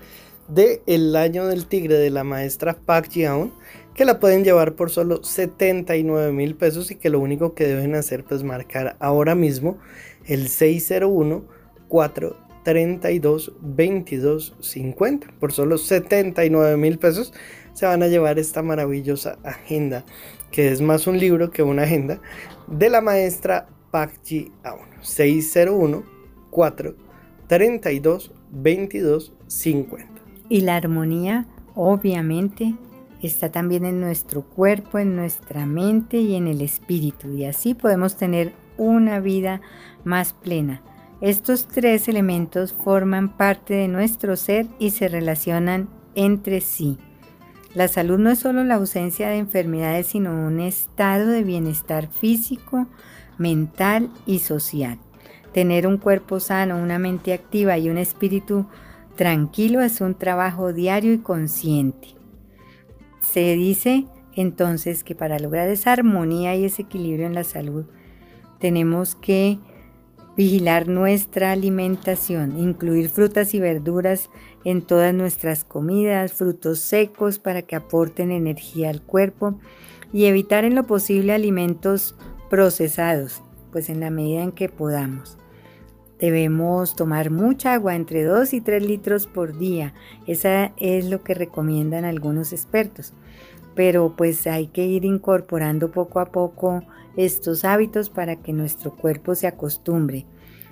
Speaker 3: de el año del tigre de la maestra Park Jiaon, que la pueden llevar por solo 79 mil pesos y que lo único que deben hacer es pues, marcar ahora mismo el 601 432 22 50 por solo 79 mil pesos se van a llevar esta maravillosa agenda que es más un libro que una agenda de la maestra Ji Aon 601 4 32 22 50.
Speaker 8: Y la armonía, obviamente, está también en nuestro cuerpo, en nuestra mente y en el espíritu. Y así podemos tener una vida más plena. Estos tres elementos forman parte de nuestro ser y se relacionan entre sí. La salud no es solo la ausencia de enfermedades, sino un estado de bienestar físico, mental y social. Tener un cuerpo sano, una mente activa y un espíritu tranquilo es un trabajo diario y consciente. Se dice entonces que para lograr esa armonía y ese equilibrio en la salud, tenemos que vigilar nuestra alimentación, incluir frutas y verduras en todas nuestras comidas, frutos secos para que aporten energía al cuerpo y evitar en lo posible alimentos procesados, pues en la medida en que podamos. Debemos tomar mucha agua, entre 2 y 3 litros por día. Esa es lo que recomiendan algunos expertos. Pero pues hay que ir incorporando poco a poco estos hábitos para que nuestro cuerpo se acostumbre.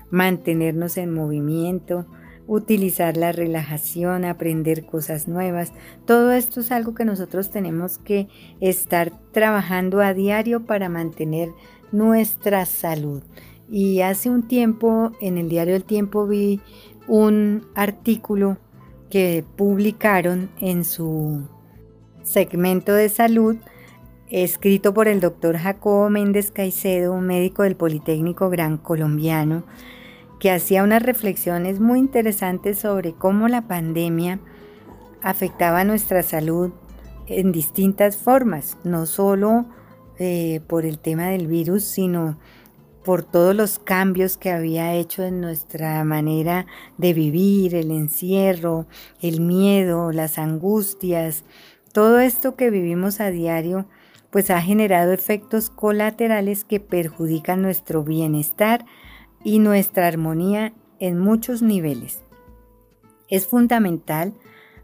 Speaker 8: Mantenernos en movimiento, utilizar la relajación, aprender cosas nuevas. Todo esto es algo que nosotros tenemos que estar trabajando a diario para mantener nuestra salud. Y hace un tiempo en el diario El Tiempo vi un artículo que publicaron en su segmento de salud escrito por el doctor Jacobo Méndez Caicedo, médico del Politécnico Gran Colombiano, que hacía unas reflexiones muy interesantes sobre cómo la pandemia afectaba nuestra salud en distintas formas, no solo eh, por el tema del virus, sino por todos los cambios que había hecho en nuestra manera de vivir, el encierro, el miedo, las angustias, todo esto que vivimos a diario, pues ha generado efectos colaterales que perjudican nuestro bienestar y nuestra armonía en muchos niveles. Es fundamental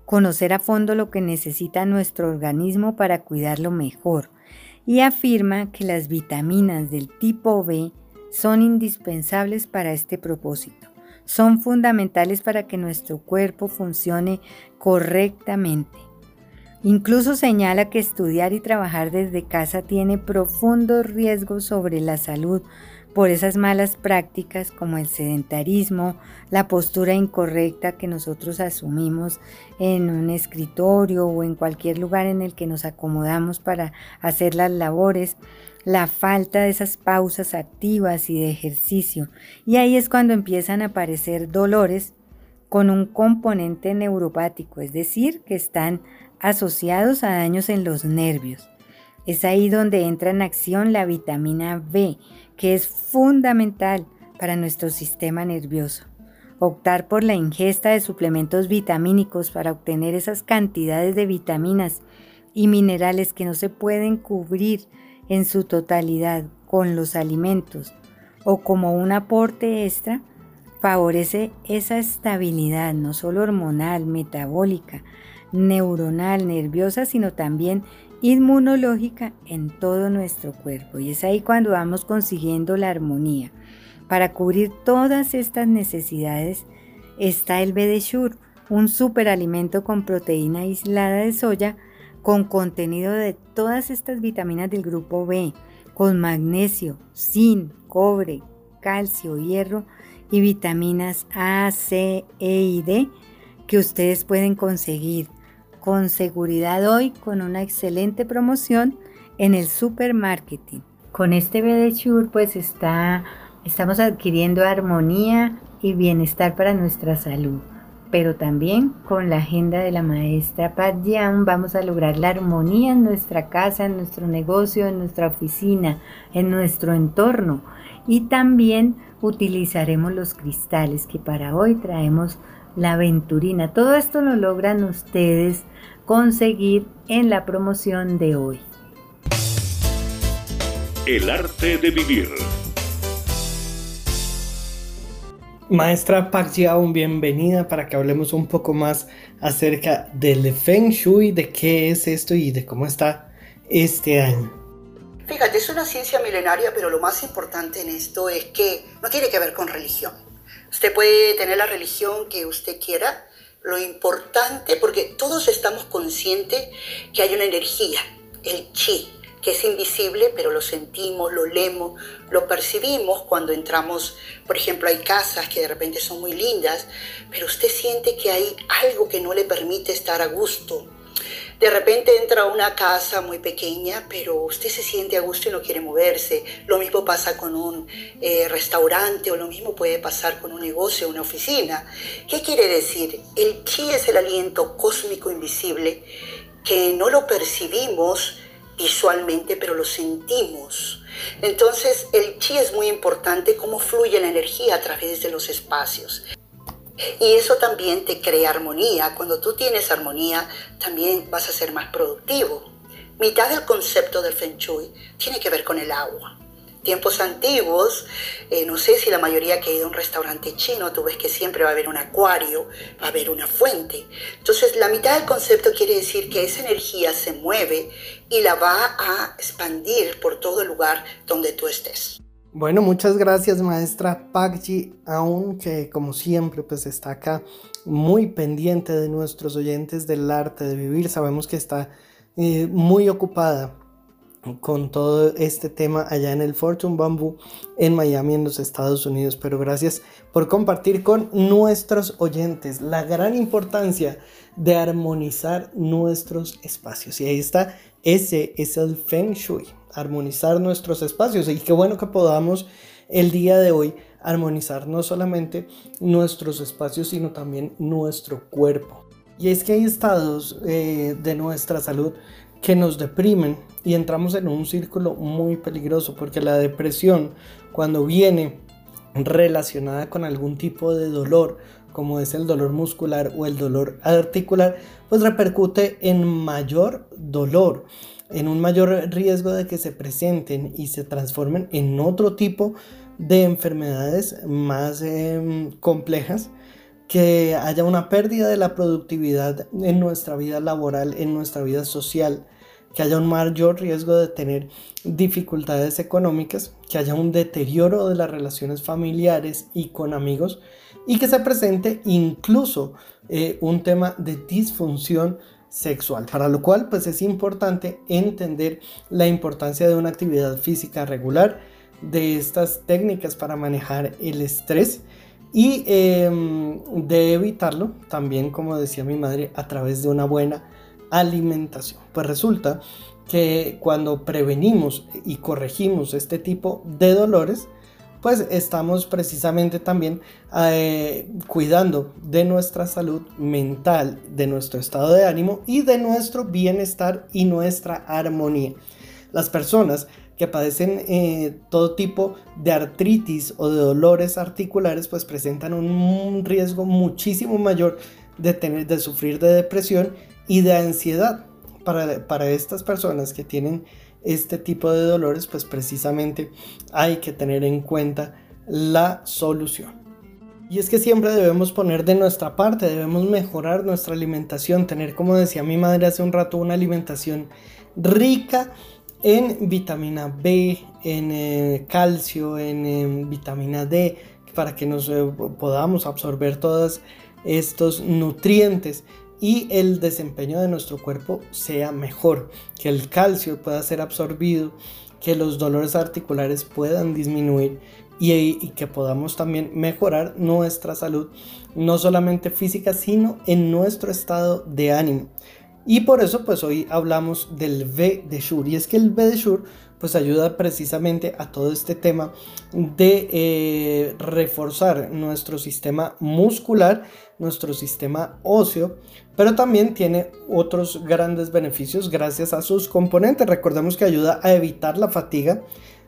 Speaker 8: conocer a fondo lo que necesita nuestro organismo para cuidarlo mejor y afirma que las vitaminas del tipo B son indispensables para este propósito. Son fundamentales para que nuestro cuerpo funcione correctamente. Incluso señala que estudiar y trabajar desde casa tiene profundos riesgos sobre la salud por esas malas prácticas como el sedentarismo, la postura incorrecta que nosotros asumimos en un escritorio o en cualquier lugar en el que nos acomodamos para hacer las labores, la falta de esas pausas activas y de ejercicio. Y ahí es cuando empiezan a aparecer dolores con un componente neuropático, es decir, que están asociados a daños en los nervios. Es ahí donde entra en acción la vitamina B, que es fundamental para nuestro sistema nervioso. Optar por la ingesta de suplementos vitamínicos para obtener esas cantidades de vitaminas y minerales que no se pueden cubrir en su totalidad con los alimentos o como un aporte extra, favorece esa estabilidad no solo hormonal, metabólica, neuronal, nerviosa, sino también inmunológica en todo nuestro cuerpo. Y es ahí cuando vamos consiguiendo la armonía. Para cubrir todas estas necesidades está el Bedeshur, un superalimento con proteína aislada de soya con contenido de todas estas vitaminas del grupo B, con magnesio, zinc, cobre, calcio, hierro y vitaminas A, C, E y D que ustedes pueden conseguir con seguridad hoy con una excelente promoción en el supermarketing. Con este BD pues está, estamos adquiriendo armonía y bienestar para nuestra salud. Pero también con la agenda de la maestra Pat Yang vamos a lograr la armonía en nuestra casa, en nuestro negocio, en nuestra oficina, en nuestro entorno. Y también utilizaremos los cristales que para hoy traemos la aventurina. Todo esto lo logran ustedes conseguir en la promoción de hoy.
Speaker 1: El arte de vivir.
Speaker 3: Maestra Park Jiaun, bienvenida para que hablemos un poco más acerca del Feng Shui, de qué es esto y de cómo está este año.
Speaker 10: Fíjate, es una ciencia milenaria, pero lo más importante en esto es que no tiene que ver con religión. Usted puede tener la religión que usted quiera. Lo importante, porque todos estamos conscientes que hay una energía, el chi, que es invisible, pero lo sentimos, lo leemos, lo percibimos cuando entramos, por ejemplo, hay casas que de repente son muy lindas, pero usted siente que hay algo que no le permite estar a gusto, de repente entra a una casa muy pequeña, pero usted se siente a gusto y no quiere moverse. Lo mismo pasa con un eh, restaurante o lo mismo puede pasar con un negocio, una oficina. ¿Qué quiere decir? El chi es el aliento cósmico invisible que no lo percibimos visualmente, pero lo sentimos. Entonces, el chi es muy importante, cómo fluye la energía a través de los espacios. Y eso también te crea armonía. Cuando tú tienes armonía, también vas a ser más productivo. Mitad del concepto del Feng Shui tiene que ver con el agua. Tiempos antiguos, eh, no sé si la mayoría que ha ido a un restaurante chino, tú ves que siempre va a haber un acuario, va a haber una fuente. Entonces, la mitad del concepto quiere decir que esa energía se mueve y la va a expandir por todo el lugar donde tú estés.
Speaker 3: Bueno, muchas gracias maestra Pagji, aunque como siempre pues está acá muy pendiente de nuestros oyentes del arte de vivir. Sabemos que está eh, muy ocupada con todo este tema allá en el Fortune Bamboo en Miami, en los Estados Unidos. Pero gracias por compartir con nuestros oyentes la gran importancia de armonizar nuestros espacios. Y ahí está, ese es el Feng Shui armonizar nuestros espacios. Y qué bueno que podamos el día de hoy armonizar no solamente nuestros espacios, sino también nuestro cuerpo. Y es que hay estados eh, de nuestra salud que nos deprimen y entramos en un círculo muy peligroso porque la depresión cuando viene relacionada con algún tipo de dolor como es el dolor muscular o el dolor articular pues repercute en mayor dolor en un mayor riesgo de que se presenten y se transformen en otro tipo de enfermedades más em, complejas, que haya una pérdida de la productividad en nuestra vida laboral, en nuestra vida social, que haya un mayor riesgo de tener dificultades económicas, que haya un deterioro de las relaciones familiares y con amigos y que se presente incluso eh, un tema de disfunción sexual, para lo cual pues es importante entender la importancia de una actividad física regular, de estas técnicas para manejar el estrés y em, de evitarlo también, como decía mi madre, a través de una buena alimentación. Pues resulta que cuando prevenimos y corregimos este tipo de dolores, pues estamos precisamente también eh, cuidando de nuestra salud mental, de nuestro estado de ánimo y de nuestro bienestar y nuestra armonía. Las personas que padecen eh, todo tipo de artritis o de dolores articulares pues presentan un riesgo muchísimo mayor de, tener, de sufrir de depresión y de ansiedad. Para, para estas personas que tienen este tipo de dolores, pues precisamente hay que tener en cuenta la solución. Y es que siempre debemos poner de nuestra parte, debemos mejorar nuestra alimentación, tener, como decía mi madre hace un rato, una alimentación rica en vitamina B, en eh, calcio, en, vitamina D, para que nos eh, podamos absorber todos estos nutrientes y el desempeño de nuestro cuerpo sea mejor, que el calcio pueda ser absorbido, que los dolores articulares puedan disminuir y, que podamos también mejorar nuestra salud, no solamente física, sino en nuestro estado de ánimo. Y por eso pues hoy hablamos del V de Shur. Y es que el V de Shur pues ayuda precisamente a todo este tema de eh, reforzar nuestro sistema muscular, nuestro sistema óseo, pero también tiene otros grandes beneficios gracias a sus componentes. Recordemos que ayuda a evitar la fatiga,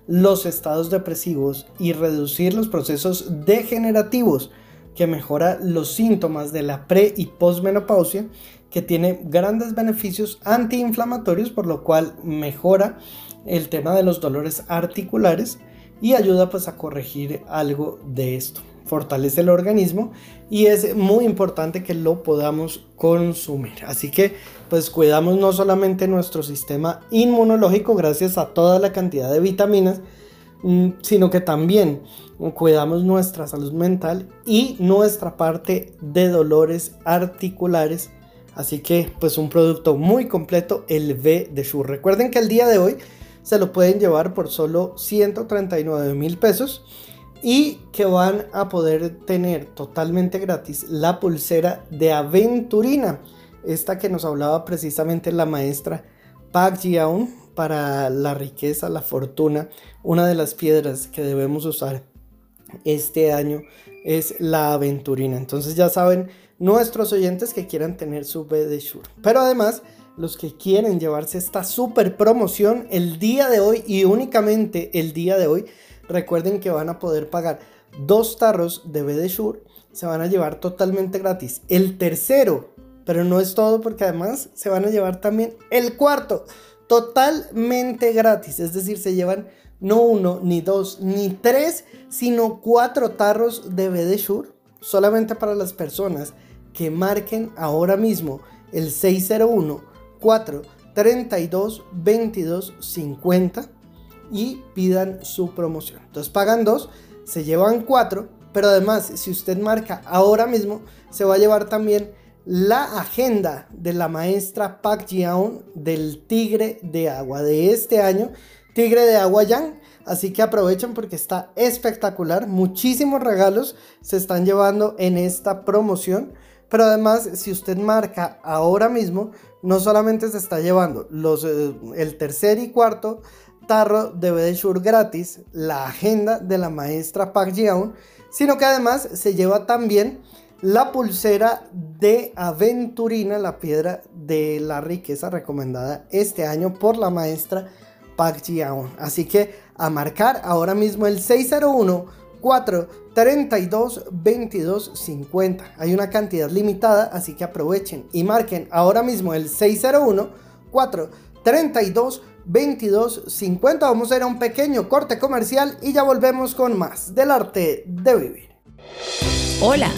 Speaker 3: los estados depresivos y reducir los procesos degenerativos que mejora los síntomas de la pre y posmenopausia que tiene grandes beneficios antiinflamatorios por lo cual mejora el tema de los dolores articulares y ayuda pues a corregir algo de esto. Fortalece el organismo y es muy importante que lo podamos consumir. Así que pues cuidamos no solamente nuestro sistema inmunológico gracias a toda la cantidad de vitaminas, mm, sino que también cuidamos nuestra salud mental y nuestra parte de dolores articulares. Así que pues un producto muy completo el V de Shure. Recuerden que el día de hoy se lo pueden llevar por solo 139 mil pesos y que van a poder tener totalmente gratis la pulsera de aventurina, esta que nos hablaba precisamente la maestra Park Jiaun para la riqueza, la fortuna, una de las piedras que debemos usar este año es la aventurina. Entonces ya saben, nuestros oyentes que quieran tener su B de Shure. Pero además, los que quieren llevarse esta super promoción el día de hoy y únicamente el día de hoy, recuerden que van a poder pagar dos tarros de BD Shure, se van a llevar totalmente gratis. El tercero, pero no es todo porque además se van a llevar también el cuarto, totalmente gratis. Es decir, se llevan no uno, ni dos, ni tres, sino cuatro tarros de BD Shure solamente para las personas que marquen ahora mismo el 601 4 32 22 50 y pidan su promoción. Entonces pagan dos, se llevan cuatro, pero además si usted marca ahora mismo, se va a llevar también la agenda de la maestra Pak Jiaon del Tigre de Agua de este año, Tigre de Agua Yang. Así que aprovechen porque está espectacular. Muchísimos regalos se están llevando en esta promoción. Pero además, si usted marca ahora mismo, no solamente se está llevando los, eh, el tercer y cuarto tarro de BD gratis, la agenda de la maestra Park Jiaun, sino que además se lleva también la pulsera de aventurina, la piedra de la riqueza recomendada este año por la maestra Park Jiaun. Así que a marcar ahora mismo el 601 4 32 22 50. Hay una cantidad limitada, así que aprovechen y marquen ahora mismo el 601 4 32 22 50. Vamos a ir a un pequeño corte comercial y ya volvemos con más del arte de vivir.
Speaker 5: Hola,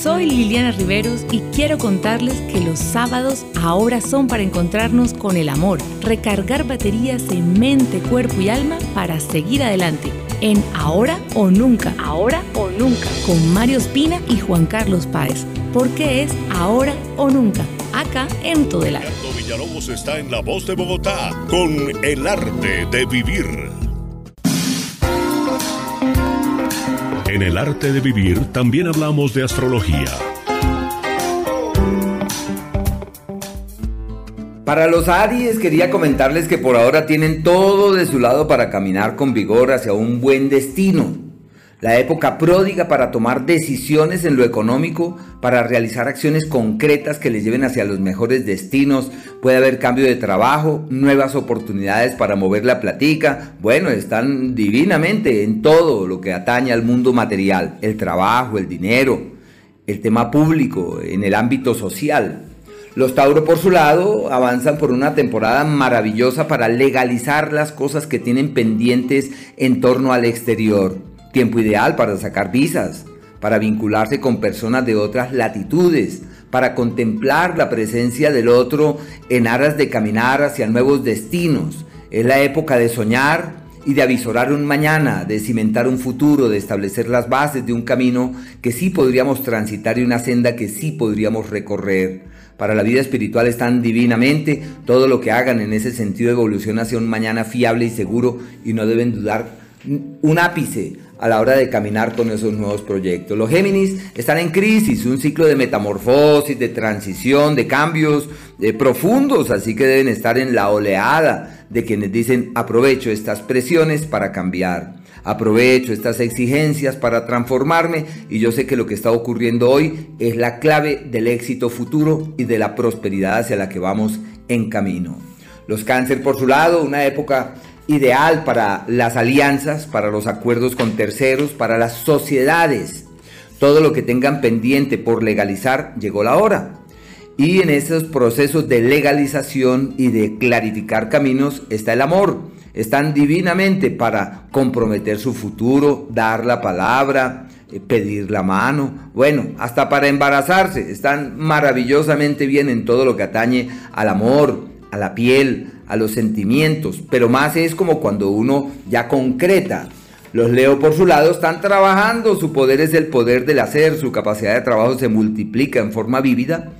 Speaker 5: soy Liliana Riveros y quiero contarles que los sábados ahora son para encontrarnos con el amor, recargar baterías en mente, cuerpo y alma para seguir adelante en Ahora o Nunca. Ahora o Nunca. Con Mario Espina y Juan Carlos Páez. Porque es Ahora o Nunca. Acá en Todo el Arte.
Speaker 1: Villalobos está en La Voz de Bogotá con El Arte de Vivir. En El Arte de Vivir también hablamos de astrología
Speaker 7: Para los Aries quería comentarles que por ahora tienen todo de su lado para caminar con vigor hacia un buen destino. La época pródiga para tomar decisiones en lo económico, para realizar acciones concretas que les lleven hacia los mejores destinos. Puede haber cambio de trabajo, nuevas oportunidades para mover la platica. Bueno, están divinamente en todo lo que atañe al mundo material, el trabajo, el dinero, el tema público, en el ámbito social. Los Tauro por su lado avanzan por una temporada maravillosa para legalizar las cosas que tienen pendientes en torno al exterior. Tiempo ideal para sacar visas, para vincularse con personas de otras latitudes, para contemplar la presencia del otro en aras de caminar hacia nuevos destinos. Es la época de soñar y de avisorar un mañana, de cimentar un futuro, de establecer las bases de un camino que sí podríamos transitar y una senda que sí podríamos recorrer. Para la vida espiritual están divinamente, todo lo que hagan en ese sentido evoluciona hacia un mañana fiable y seguro y no deben dudar un ápice a la hora de caminar con esos nuevos proyectos. Los Géminis están en crisis, un ciclo de metamorfosis, de transición, de cambios de profundos, así que deben estar en la oleada de quienes dicen aprovecho estas presiones para cambiar. Aprovecho estas exigencias para transformarme y yo sé que lo que está ocurriendo hoy es la clave del éxito futuro y de la prosperidad hacia la que vamos en camino. Los cáncer por su lado, una época ideal para las alianzas, para los acuerdos con terceros, para las sociedades. Todo lo que tengan pendiente por legalizar, llegó la hora. Y en esos procesos de legalización y de clarificar caminos está el amor. Están divinamente para comprometer su futuro, dar la palabra, eh, pedir la mano, bueno, hasta para embarazarse. Están maravillosamente bien en todo lo que atañe al amor, a la piel, a los sentimientos, pero más es como cuando uno ya concreta. Los Leo por su lado están trabajando, su poder es el poder del hacer, su capacidad de trabajo se multiplica en forma vívida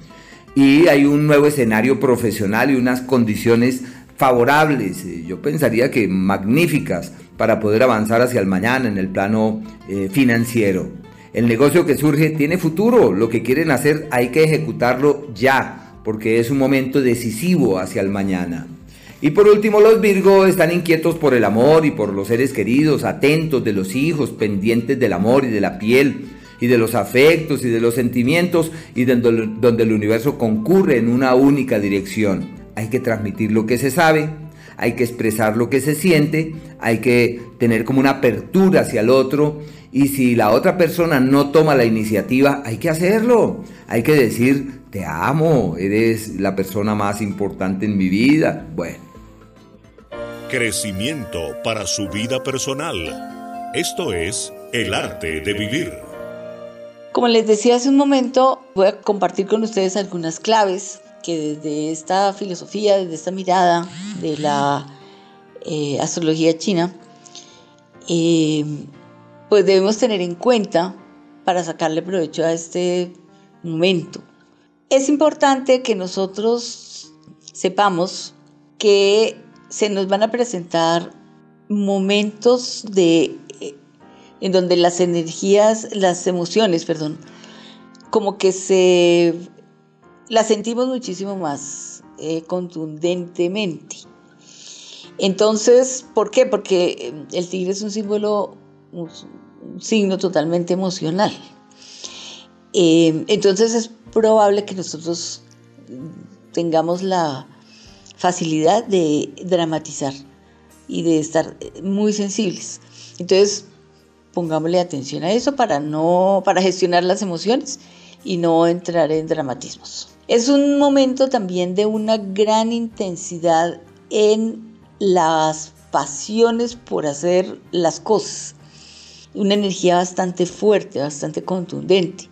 Speaker 7: y hay un nuevo escenario profesional y unas condiciones favorables, eh, yo pensaría que magníficas para poder avanzar hacia el mañana en el plano eh, financiero. El negocio que surge tiene futuro, lo que quieren hacer hay que ejecutarlo ya, porque es un momento decisivo hacia el mañana. Y por último, los Virgo están inquietos por el amor y por los seres queridos, atentos de los hijos, pendientes del amor y de la piel, y de los afectos y de los sentimientos, y donde, donde el universo concurre en una única dirección. Hay que transmitir lo que se sabe, hay que expresar lo que se siente, hay que tener como una apertura hacia el otro, y si la otra persona no toma la iniciativa, hay que hacerlo. Hay que decir, te amo, eres la persona más importante en mi vida. Bueno
Speaker 1: Crecimiento para su vida personal. Esto es el arte de vivir.
Speaker 11: Como les decía hace un momento, voy a compartir con ustedes algunas claves que desde esta filosofía, desde esta mirada de la eh, astrología china, eh, pues debemos tener en cuenta para sacarle provecho a este momento. Es importante que nosotros sepamos que se nos van a presentar momentos de eh, en donde las energías, las emociones, perdón, como que se las sentimos muchísimo más eh, contundentemente. Entonces, ¿por qué? Porque eh, el tigre es un símbolo, un, signo totalmente emocional. entonces es probable que nosotros tengamos la, facilidad de dramatizar y de estar muy sensibles. Entonces, pongámosle atención a eso para no para gestionar las emociones y no entrar en dramatismos. Es un momento también de una gran intensidad en las pasiones por hacer las cosas. Una energía bastante fuerte, bastante contundente.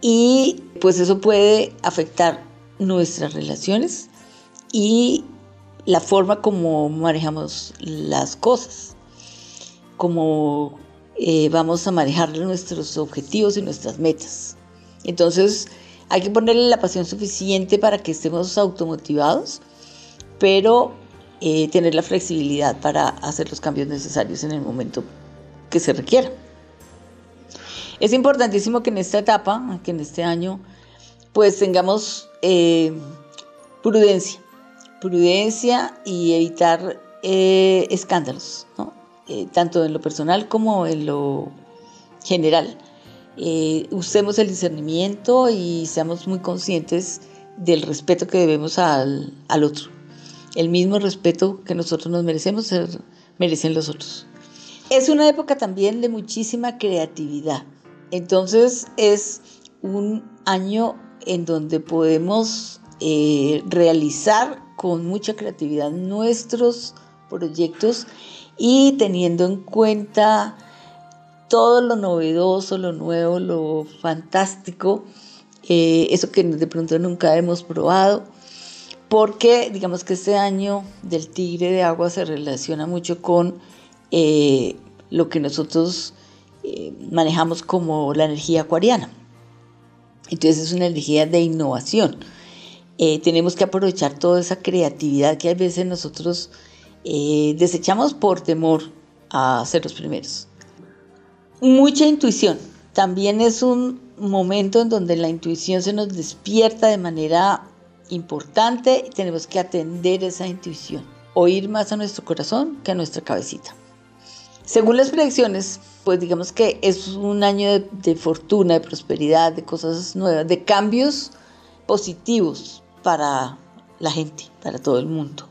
Speaker 11: Y pues eso puede afectar nuestras relaciones, y la forma como manejamos las cosas, como eh, vamos a manejar nuestros objetivos y nuestras metas. Entonces hay que ponerle la pasión suficiente para que estemos automotivados, pero eh, tener la flexibilidad para hacer los cambios necesarios en el momento que se requiera. Es importantísimo que en esta etapa, que en este año, pues tengamos eh, prudencia prudencia y evitar eh, escándalos, tanto en lo personal como en lo general. Eh, usemos el discernimiento y seamos muy conscientes del respeto que debemos al, al otro. El mismo respeto que nosotros nos merecemos, merecen los otros. Es una época también de muchísima creatividad. Entonces es un año en donde podemos realizar con mucha creatividad nuestros proyectos y teniendo en cuenta todo lo novedoso, lo nuevo, lo fantástico, eh, eso que de pronto nunca hemos probado, porque digamos que este año del tigre de agua se relaciona mucho con eh, lo que nosotros eh, manejamos como la energía acuariana. Entonces es una energía de innovación. tenemos que aprovechar toda esa creatividad que a veces nosotros desechamos por temor a ser los primeros. Mucha intuición. También es un momento en donde la intuición se nos despierta de manera importante y tenemos que atender esa intuición. Oír más a nuestro corazón que a nuestra cabecita. Según las predicciones, pues digamos que es un año de, de fortuna, de prosperidad, de cosas nuevas, de cambios positivos para la gente, para todo el mundo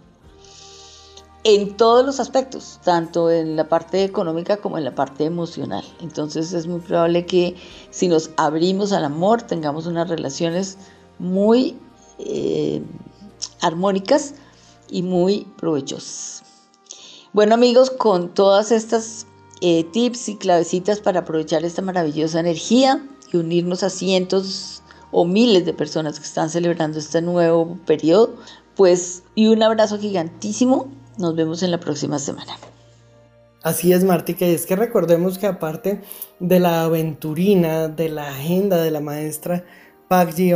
Speaker 11: en todos los aspectos, tanto en la parte económica como en la parte emocional. Entonces es muy probable que si nos abrimos al amor tengamos unas relaciones muy eh, armónicas y muy provechosas. Bueno amigos, con todas estas eh, tips y clavecitas para aprovechar esta maravillosa energía y unirnos a cientos o miles de personas que están celebrando este nuevo periodo, pues y un abrazo gigantísimo nos vemos en la próxima semana.
Speaker 3: Así es, Martica, y es que recordemos que aparte de la aventurina, de la agenda de la maestra Park ji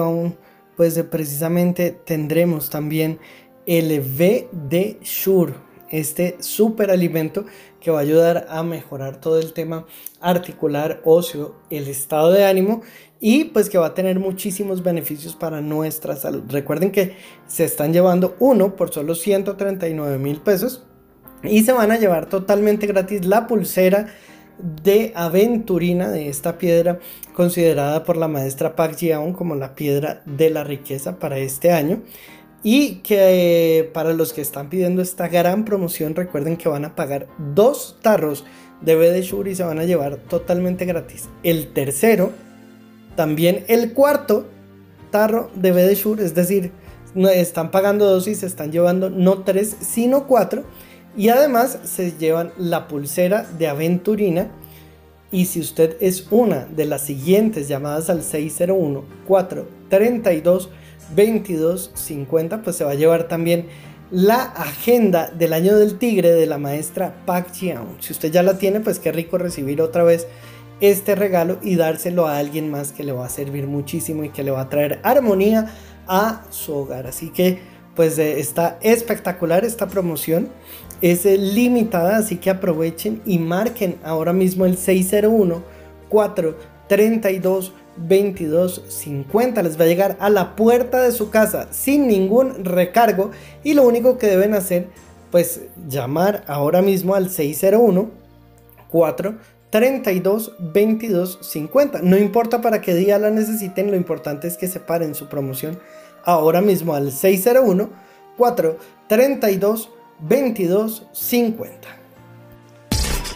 Speaker 3: pues precisamente tendremos también el VD Shure, este superalimento que va a ayudar a mejorar todo el tema articular, óseo, el estado de ánimo y pues que va a tener muchísimos beneficios para nuestra salud. Recuerden que se están llevando uno por solo 139 mil pesos y se van a llevar totalmente gratis la pulsera de aventurina de esta piedra considerada por la maestra Park Ji-aon como la piedra de la riqueza para este año. Y que para los que están pidiendo esta gran promoción, recuerden que van a pagar dos tarros de BD Shure y se van a llevar totalmente gratis. El tercero también el cuarto tarro de BD Shure, es decir, están pagando dos y se están llevando no tres, sino cuatro. Y además se llevan la pulsera de aventurina. Y si usted es una de las siguientes llamadas al 601 432 2250, pues se va a llevar también la agenda del año del tigre de la maestra Pak Jian. Si usted ya la tiene, pues qué rico recibir otra vez este regalo y dárselo a alguien más que le va a servir muchísimo y que le va a traer armonía a su hogar. Así que pues eh, está espectacular esta promoción. Es eh, limitada, así que aprovechen y marquen ahora mismo el 601 432 2250 les va a llegar a la puerta de su casa sin ningún recargo y lo único que deben hacer pues llamar ahora mismo al 601 4 32 22 50. No importa para qué día la necesiten, lo importante es que separen su promoción ahora mismo al 601 4 32 22 50.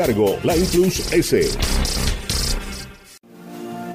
Speaker 12: cargo, Line Plus S.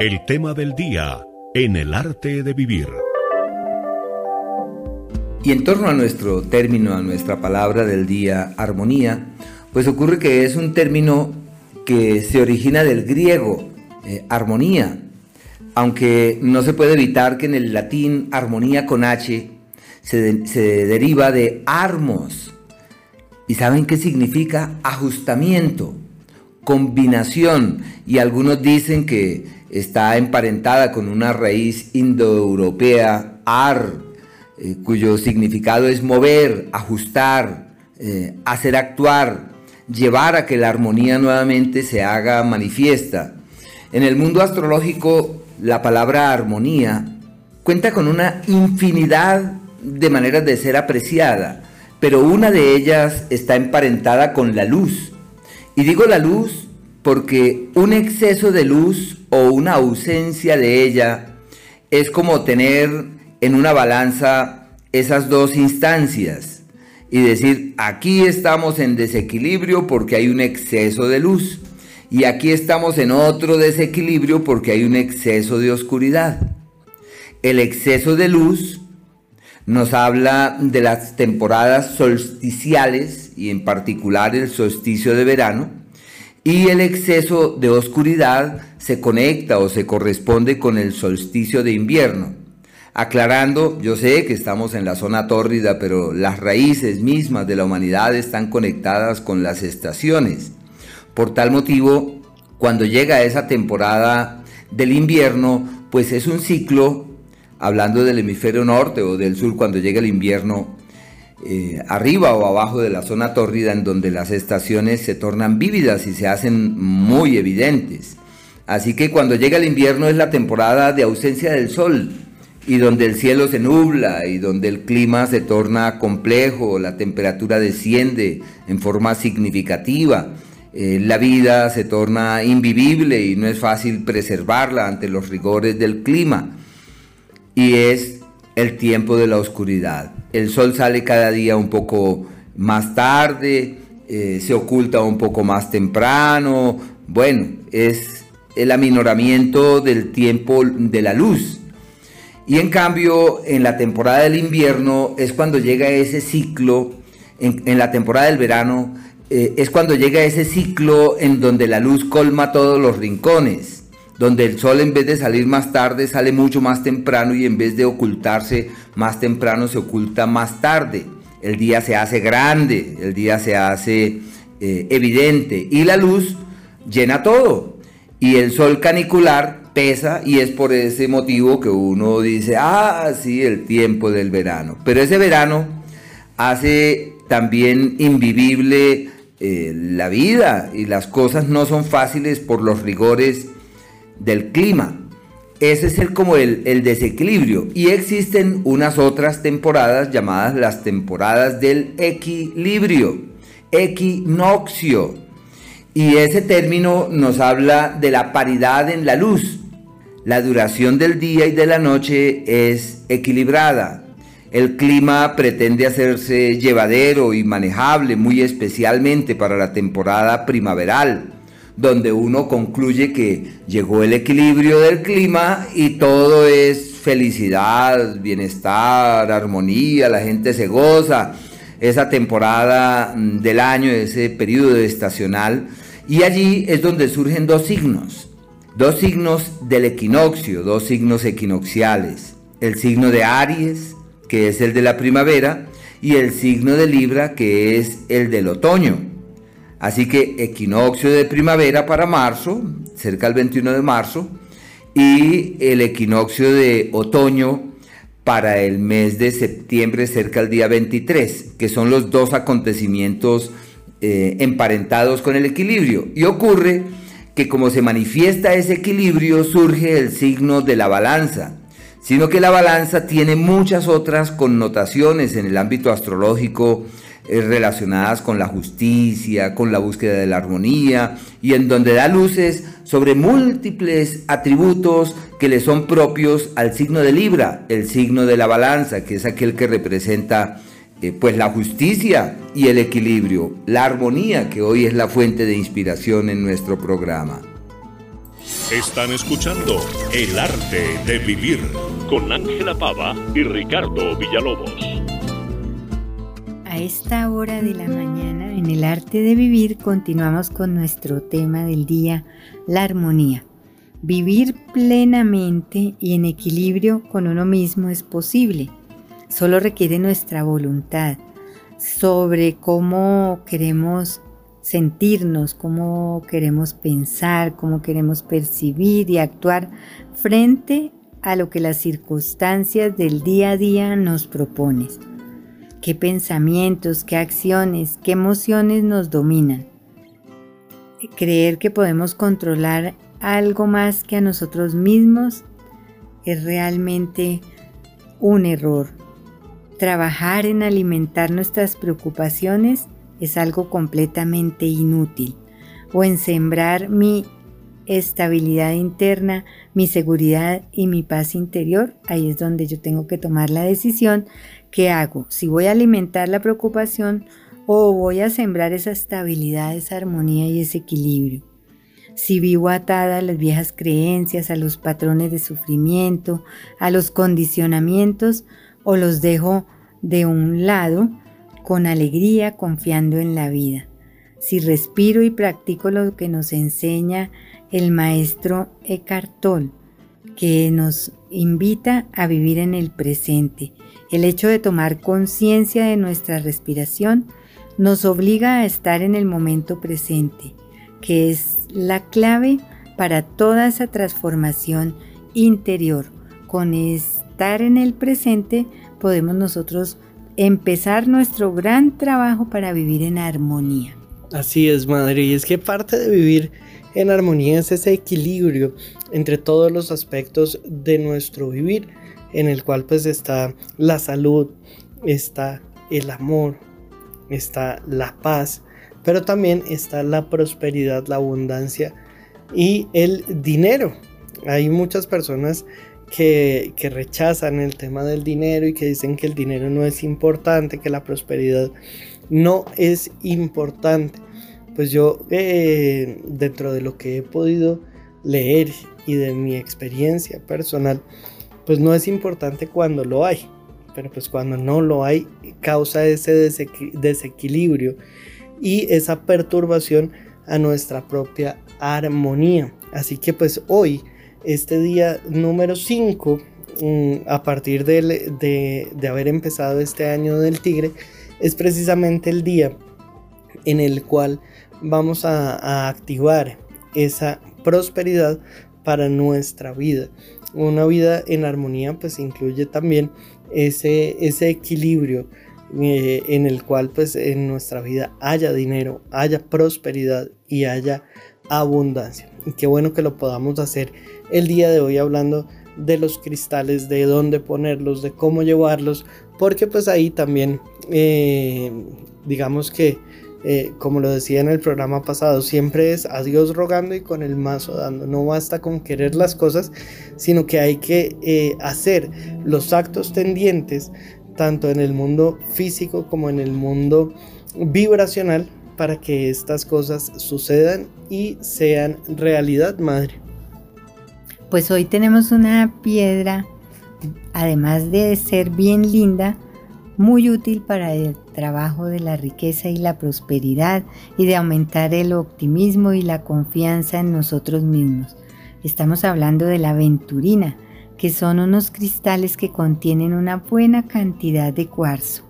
Speaker 12: El tema del día en el arte de vivir.
Speaker 7: Y en torno a nuestro término, a nuestra palabra del día, armonía, pues ocurre que es un término que se origina del griego, eh, armonía, aunque no se puede evitar que en el latín armonía con H se, se deriva de armos. ¿Y saben qué significa ajustamiento? Combinación y algunos dicen que está emparentada con una raíz indoeuropea, ar, eh, cuyo significado es mover, ajustar, eh, hacer actuar, llevar a que la armonía nuevamente se haga manifiesta. En el mundo astrológico, la palabra armonía cuenta con una infinidad de maneras de ser apreciada, pero una de ellas está emparentada con la luz. Y digo la luz porque un exceso de luz o una ausencia de ella es como tener en una balanza esas dos instancias y decir, aquí estamos en desequilibrio porque hay un exceso de luz y aquí estamos en otro desequilibrio porque hay un exceso de oscuridad. El exceso de luz nos habla de las temporadas solsticiales y en particular el solsticio de verano y el exceso de oscuridad se conecta o se corresponde con el solsticio de invierno. Aclarando, yo sé que estamos en la zona tórrida, pero las raíces mismas de la humanidad están conectadas con las estaciones. Por tal motivo, cuando llega esa temporada del invierno, pues es un ciclo, hablando del hemisferio norte o del sur, cuando llega el invierno, eh, arriba o abajo de la zona tórrida en donde las estaciones se tornan vívidas y se hacen muy evidentes. Así que cuando llega el invierno es la temporada de ausencia del sol y donde el cielo se nubla y donde el clima se torna complejo, la temperatura desciende en forma significativa, eh, la vida se torna invivible y no es fácil preservarla ante los rigores del clima. Y es el tiempo de la oscuridad. El sol sale cada día un poco más tarde, eh, se oculta un poco más temprano. Bueno, es el aminoramiento del tiempo de la luz. Y en cambio, en la temporada del invierno es cuando llega ese ciclo, en, la temporada del verano, eh, es cuando llega ese ciclo en donde la luz colma todos los rincones donde el sol en vez de salir más tarde sale mucho más temprano y en vez de ocultarse más temprano se oculta más tarde. El día se hace grande, el día se hace eh, evidente y la luz llena todo. Y el sol canicular pesa y es por ese motivo que uno dice, ah, sí, el tiempo del verano. Pero ese verano hace también invivible eh, la vida y las cosas no son fáciles por los rigores del clima. Ese es el, como el, el, desequilibrio. Y existen unas otras temporadas llamadas las temporadas del equilibrio, equinoccio. Y ese término nos habla de la paridad en la luz. La duración del día y de la noche es equilibrada. El clima pretende hacerse llevadero y manejable, muy especialmente para la temporada primaveral donde uno concluye que llegó el equilibrio del clima y todo es felicidad, bienestar, armonía, la gente se goza, esa temporada mm, del año, ese periodo estacional, y allí es donde surgen dos signos, dos signos del equinoccio, dos signos equinocciales, el signo de Aries, que es el de la primavera, y el signo de Libra, que es el del otoño. Así que equinoccio de primavera para marzo, cerca del 21 de marzo, y el equinoccio de otoño para el mes de septiembre, cerca del día 23, que son los dos acontecimientos eh, emparentados con el equilibrio. Y ocurre que como se manifiesta ese equilibrio, surge el signo de la balanza, sino que la balanza tiene muchas otras connotaciones en el ámbito astrológico, relacionadas con la justicia, con la búsqueda de la armonía y en donde da luces sobre múltiples atributos que le son propios al signo de Libra, el signo de la balanza, que es aquel que representa eh, pues la justicia y el equilibrio, la armonía que hoy es la fuente de inspiración en nuestro programa.
Speaker 1: Están escuchando El arte de vivir con Ángela Pava y Ricardo Villalobos
Speaker 8: esta hora de la mañana en el arte de vivir continuamos con nuestro tema del día, la armonía. Vivir plenamente y en equilibrio con uno mismo es posible. Solo requiere nuestra voluntad sobre cómo queremos sentirnos, cómo queremos pensar, cómo queremos percibir y actuar frente a lo que las circunstancias del día a día nos proponen. Qué pensamientos, qué acciones, qué emociones nos dominan. Creer que podemos controlar algo más que a nosotros mismos es realmente un error. Trabajar en alimentar nuestras preocupaciones es algo completamente inútil. O en sembrar mi estabilidad interna, mi seguridad y mi paz interior, ahí es donde yo tengo que tomar la decisión ¿qué hago, si voy a alimentar la preocupación o voy a sembrar esa estabilidad, esa armonía y ese equilibrio. Si vivo atada a las viejas creencias, a los patrones de sufrimiento, a los condicionamientos, o los dejo de un lado con alegría, confiando en la vida. Si respiro y practico lo que nos enseña el maestro Eckhart Tolle, que nos invita a vivir en el presente. El hecho de tomar conciencia de nuestra respiración nos obliga a estar en el momento presente, que es la clave para toda esa transformación interior. Con estar en el presente podemos nosotros empezar nuestro gran trabajo para vivir en armonía.
Speaker 3: Así es, madre, y es que parte de vivir en armonía es ese equilibrio entre todos los aspectos de nuestro vivir, en el cual pues está la salud, está el amor, está la paz, pero también está la prosperidad, la abundancia y el dinero. Hay muchas personas que, que, rechazan el tema del dinero y que dicen que el dinero no es importante, que la prosperidad no es importante pues yo eh, dentro de lo que he podido leer y de mi experiencia personal, pues no es importante cuando lo hay, pero pues cuando no lo hay causa ese desequilibrio y esa perturbación a nuestra propia armonía. Así que pues hoy, este día número 5, mm, a partir de, de haber empezado este año del tigre, es precisamente el día en el cual vamos a, activar esa prosperidad para nuestra vida. Una vida en armonía pues incluye también ese, ese equilibrio eh, en el cual pues en nuestra vida haya dinero, haya prosperidad y haya abundancia. Y qué bueno que lo podamos hacer el día de hoy hablando de los cristales, de dónde ponerlos, de cómo llevarlos, porque pues ahí también eh, digamos que eh, como lo decía en el programa pasado, siempre es a Dios rogando y con el mazo dando. No basta con querer las cosas, sino que hay que eh, hacer los actos tendientes, tanto en el mundo físico como en el mundo vibracional, para que estas cosas sucedan y sean realidad, madre.
Speaker 8: Pues hoy tenemos una piedra, además de ser bien linda, muy útil para el trabajo de la riqueza y la prosperidad y de aumentar el optimismo y la confianza en nosotros mismos. Estamos hablando de la aventurina, que son unos cristales que contienen una buena cantidad de cuarzo.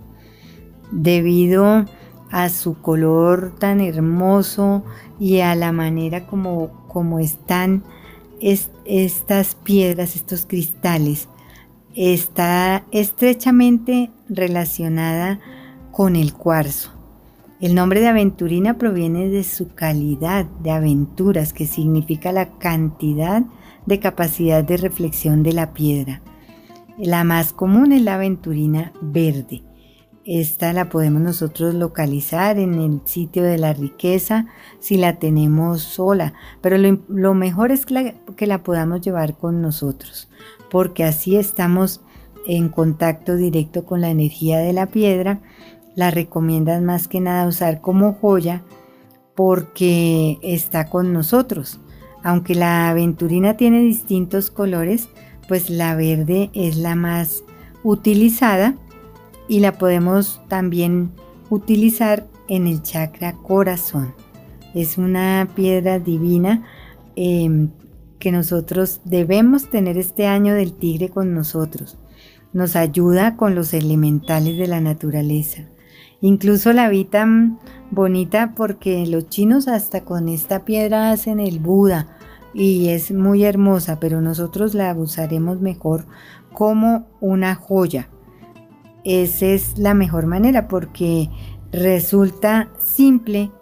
Speaker 8: Debido a su color tan hermoso y a la manera como, como están estas piedras, estos cristales, está estrechamente relacionada con el cuarzo. El nombre de aventurina proviene de su calidad de aventuras, que significa la cantidad de capacidad de reflexión de la piedra. La más común es la aventurina verde. Esta la podemos nosotros localizar en el sitio de la riqueza si la tenemos sola, pero lo, mejor es que la podamos llevar con nosotros, porque así estamos en contacto directo con la energía de la piedra, la recomiendan más que nada usar como joya porque está con nosotros. Aunque la aventurina tiene distintos colores, pues la verde es la más utilizada y la podemos también utilizar en el chakra corazón. Es una piedra divina em, que nosotros debemos tener este año del tigre con nosotros nos ayuda con los elementales de la naturaleza Incluso la vi bonita porque los chinos hasta con esta piedra hacen el Buda y es muy hermosa, pero nosotros la usaremos mejor como una joya. Esa es la mejor manera porque resulta simple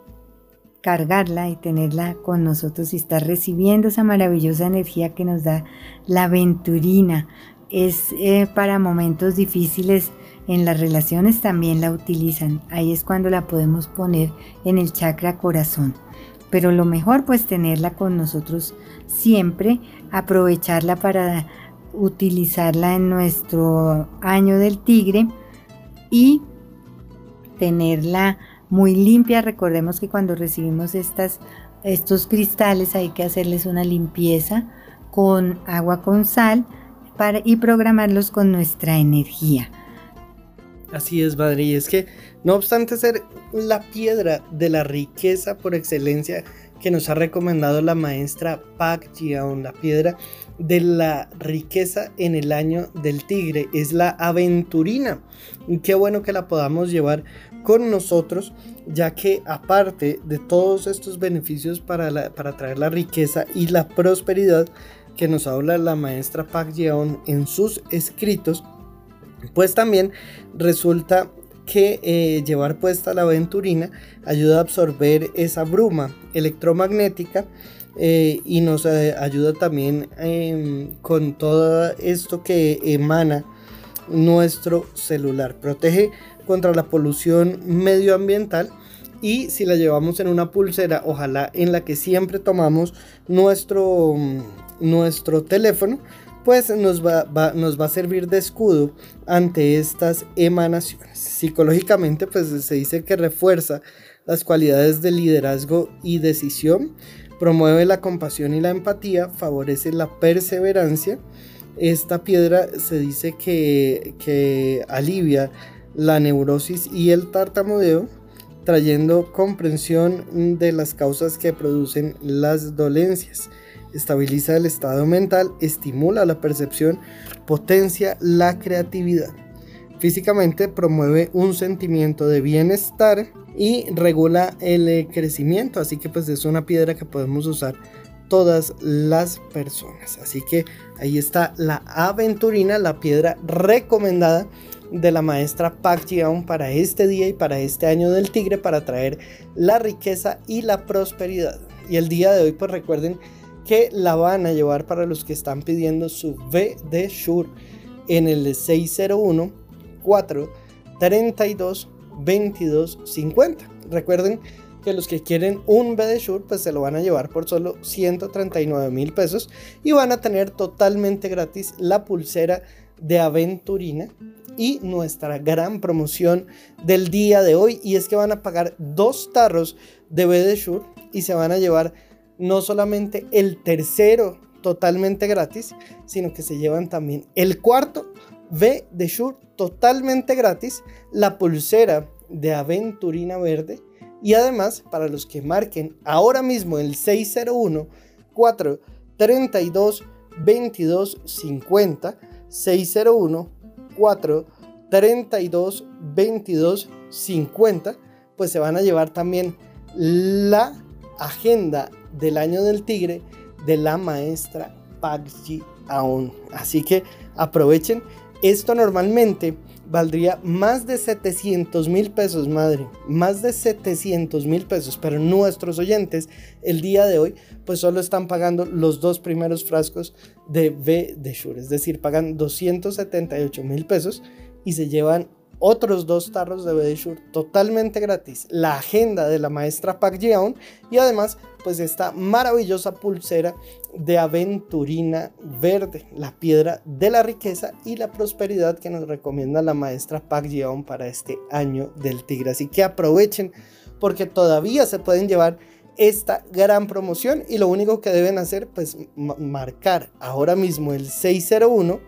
Speaker 8: cargarla y tenerla con nosotros y estar recibiendo esa maravillosa energía que nos da la aventurina. Es eh, para momentos difíciles en las relaciones también la utilizan. Ahí es cuando la podemos poner en el chakra corazón. Pero lo mejor pues tenerla con nosotros siempre, aprovecharla para utilizarla en nuestro año del tigre y tenerla muy limpia. Recordemos que cuando recibimos estas, estos cristales hay que hacerles una limpieza con agua con sal para, y programarlos con nuestra energía.
Speaker 3: Así es, madre, y es que no obstante ser la piedra de la riqueza por excelencia que nos ha recomendado la maestra Pak Jiaon, la piedra de la riqueza en el año del tigre, es la aventurina. Qué bueno que la podamos llevar con nosotros, ya que aparte de todos estos beneficios para, para traer la riqueza y la prosperidad que nos habla la maestra Pak Yeon en sus escritos, pues también resulta que eh, llevar puesta la aventurina ayuda a absorber esa bruma electromagnética eh, y nos eh, ayuda también em, con todo esto que emana nuestro celular. Protege contra la polución medioambiental y si la llevamos en una pulsera, ojalá en la que siempre tomamos nuestro, mm, nuestro teléfono, pues nos va, nos va a servir de escudo ante estas emanaciones. Psicológicamente, pues se dice que refuerza las cualidades de liderazgo y decisión, promueve la compasión y la empatía, favorece la perseverancia. Esta piedra se dice que, que alivia la neurosis y el tartamudeo, trayendo comprensión de las causas que producen las dolencias. Estabiliza el estado mental, estimula la percepción, potencia la creatividad. Físicamente promueve un sentimiento de bienestar y regula el crecimiento, así que pues es una piedra que podemos usar todas las personas. Así que ahí está la aventurina, la piedra recomendada de la maestra Pak Jiaon para este día y para este año del tigre para traer la riqueza y la prosperidad. Y el día de hoy pues recuerden que la van a llevar para los que están pidiendo su V de Shure en el 601 4 32 22 50. Recuerden que los que quieren un V de Shure pues se lo van a llevar por solo 139 mil pesos y van a tener totalmente gratis la pulsera de aventurina y nuestra gran promoción del día de hoy. Y es que van a pagar dos tarros de B de Shure y se van a llevar no solamente el tercero totalmente gratis, sino que se llevan también el cuarto B de Shure totalmente gratis, la pulsera de aventurina verde y además para los que marquen ahora mismo el 601 432 22 50 601 4 32 22 50 pues se van a llevar también la agenda del año del tigre de la maestra Pagji Aon así que aprovechen esto normalmente valdría más de 700 mil pesos, madre, más de 700 mil pesos, pero nuestros oyentes el día de hoy pues solo están pagando los dos primeros frascos de B de Shure, es decir, pagan 278 mil pesos y se llevan otros dos tarros de Bedeshur totalmente gratis, la agenda de la maestra Pak Jeon y además pues esta maravillosa pulsera de aventurina verde, la piedra de la riqueza y la prosperidad que nos recomienda la maestra Pak Jeon para este año del tigre. Así que aprovechen porque todavía se pueden llevar esta gran promoción y lo único que deben hacer pues marcar ahora mismo el 601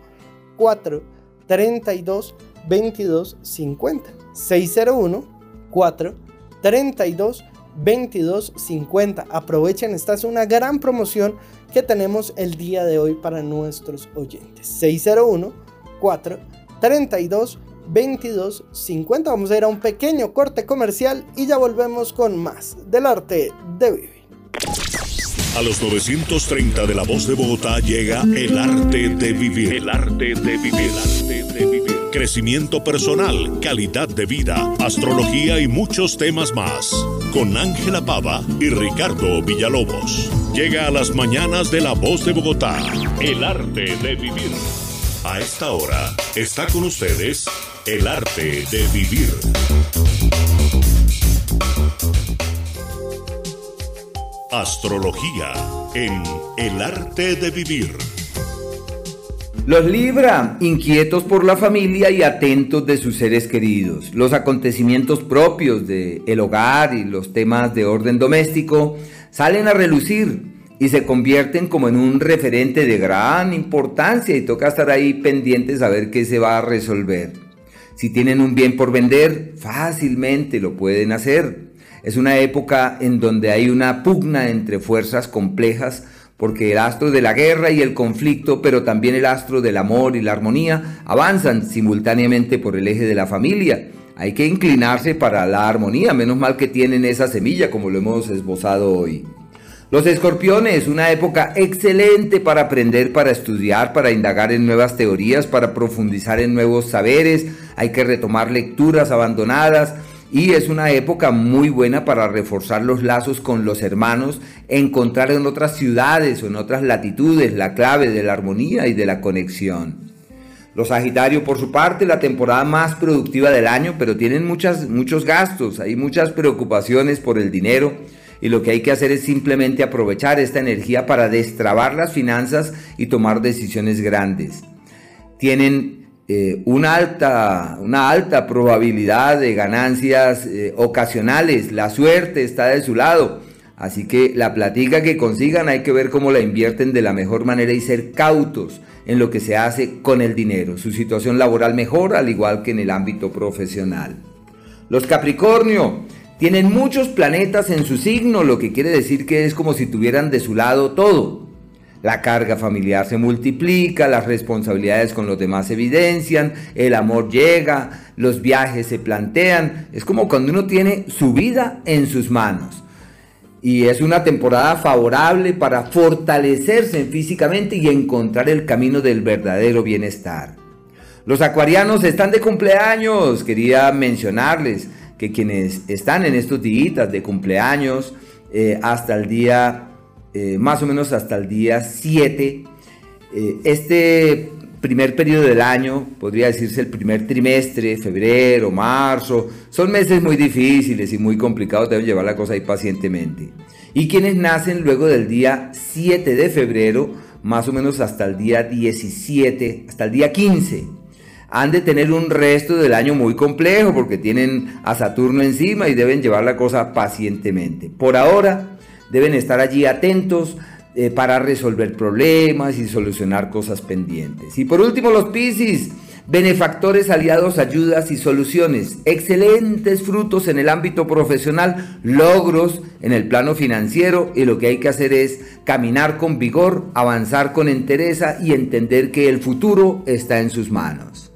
Speaker 3: 432 2250 601 4 32 22 50. Aprovechen, esta es una gran promoción que tenemos el día de hoy para nuestros oyentes. 601 4 32 2250. Vamos a ir a un pequeño corte comercial y ya volvemos con más del arte de vivir.
Speaker 1: A los 930 de la voz de Bogotá llega el arte de vivir. El arte de vivir. El arte de vivir. Crecimiento personal, calidad de vida, astrología y muchos temas más. Con Ángela Pava y Ricardo Villalobos. Llega a las mañanas de la voz de Bogotá. El arte de vivir. A esta hora está con ustedes el arte de vivir. Astrología en El arte de vivir.
Speaker 7: Los Libra, inquietos por la familia y atentos de sus seres queridos. Los acontecimientos propios del el hogar y los temas de orden doméstico salen a relucir y se convierten como en un referente de gran importancia y toca estar ahí pendientes a ver qué se va a resolver. Si tienen un bien por vender, fácilmente lo pueden hacer. Es una época en donde hay una pugna entre fuerzas complejas porque el astro de la guerra y el conflicto, pero también el astro del amor y la armonía, avanzan simultáneamente por el eje de la familia. Hay que inclinarse para la armonía, menos mal que tienen esa semilla como lo hemos esbozado hoy. Los escorpiones, una época excelente para aprender, para estudiar, para indagar en nuevas teorías, para profundizar en nuevos saberes, hay que retomar lecturas abandonadas, y es una época muy buena para reforzar los lazos con los hermanos, encontrar en otras ciudades o en otras latitudes la clave de la armonía y de la conexión. Los Sagitarios, por su parte, la temporada más productiva del año, pero tienen muchas, muchos gastos, hay muchas preocupaciones por el dinero y lo que hay que hacer es simplemente aprovechar esta energía para destrabar las finanzas y tomar decisiones grandes. Tienen eh, una, alta, una alta probabilidad de ganancias eh, ocasionales. La suerte está de su lado. Así que la platica que consigan hay que ver cómo la invierten de la mejor manera y ser cautos en lo que se hace con el dinero. Su situación laboral mejora al igual que en el ámbito profesional. Los Capricornio tienen muchos planetas en su signo, lo que quiere decir que es como si tuvieran de su lado todo. La carga familiar se multiplica, las responsabilidades con los demás se evidencian, el amor llega, los viajes se plantean. Es como cuando uno tiene su vida en sus manos. Y es una temporada favorable para fortalecerse físicamente y encontrar el camino del verdadero bienestar. Los acuarianos están de cumpleaños. Quería mencionarles que quienes están en estos días de cumpleaños eh, hasta el día eh, más o menos hasta el día 7. Eh, este primer periodo del año, podría decirse el primer trimestre, febrero, marzo, son meses muy difíciles y muy complicados, deben llevar la cosa ahí pacientemente. Y quienes nacen luego del día 7 de febrero, más o menos hasta el día 17, hasta el día 15, han de tener un resto del año muy complejo porque tienen a Saturno encima y deben llevar la cosa pacientemente. Por ahora, deben estar allí atentos eh, para resolver problemas y solucionar cosas pendientes. Y por último, los Piscis, benefactores, aliados, ayudas y soluciones, excelentes frutos en el ámbito profesional, logros en el plano financiero y lo que hay que hacer es caminar con vigor, avanzar con entereza y entender que el futuro está en sus manos.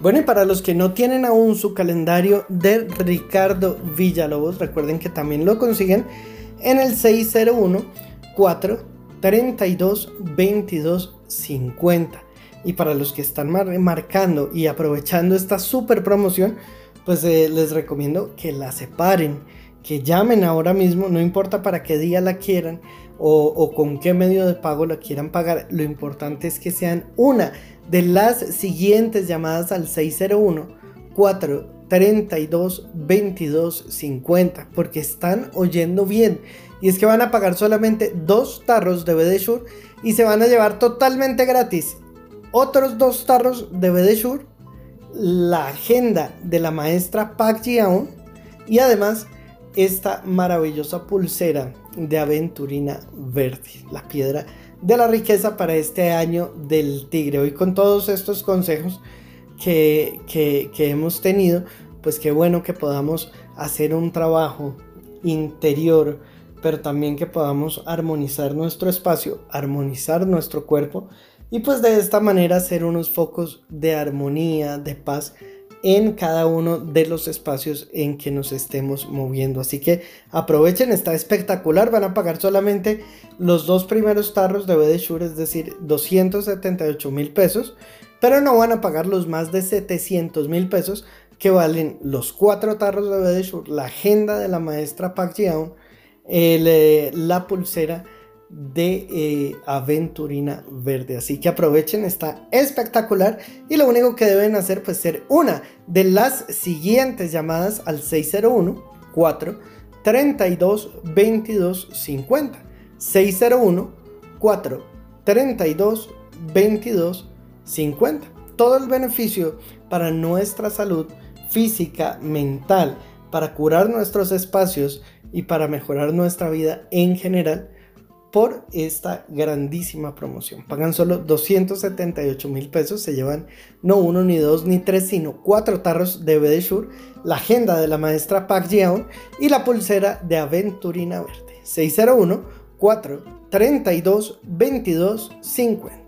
Speaker 3: Bueno, y para los que no tienen aún su calendario de Ricardo Villalobos, recuerden que también lo consiguen en el 601 4 32 22 50. Y para los que están marcando y aprovechando esta super promoción, pues eh, les recomiendo que la separen, que llamen ahora mismo, no importa para qué día la quieran o, con qué medio de pago la quieran pagar, lo importante es que sean una de las siguientes llamadas al 601 4 32 22 50 porque están oyendo bien. Y es que van a pagar solamente dos tarros de BD Shure y se van a llevar totalmente gratis otros dos tarros de BD Shure la agenda de la maestra Pak Jiaon y además esta maravillosa pulsera de aventurina verde la piedra de la riqueza para este año del tigre. Hoy con todos estos consejos que, hemos tenido, pues qué bueno que podamos hacer un trabajo interior, pero también que podamos armonizar nuestro espacio, armonizar nuestro cuerpo y pues de esta manera hacer unos focos de armonía, de paz en cada uno de los espacios en que nos estemos moviendo. Así que aprovechen, está espectacular. Van a pagar solamente los dos primeros tarros de Bedeshur, es decir, 278 mil pesos, pero no van a pagar los más de 700 mil pesos que valen los cuatro tarros de Bedeshur, la agenda de la maestra Pak Jiaon, eh, la pulsera de eh, aventurina verde. Así que aprovechen, está espectacular. Y lo único que deben hacer pues ser una de las siguientes llamadas al 601 4 32 22 50. 601 4 32 22 50. Todo el beneficio para nuestra salud física, mental, para curar nuestros espacios y para mejorar nuestra vida en general por esta grandísima promoción. Pagan solo 278 mil pesos, se llevan no uno, ni dos, ni tres, sino cuatro tarros de Bedeshur, la agenda de la maestra Park Jeon y la pulsera de Aventurina Verde. 601 432 22 50.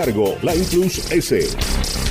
Speaker 12: cargo, Line Plus S.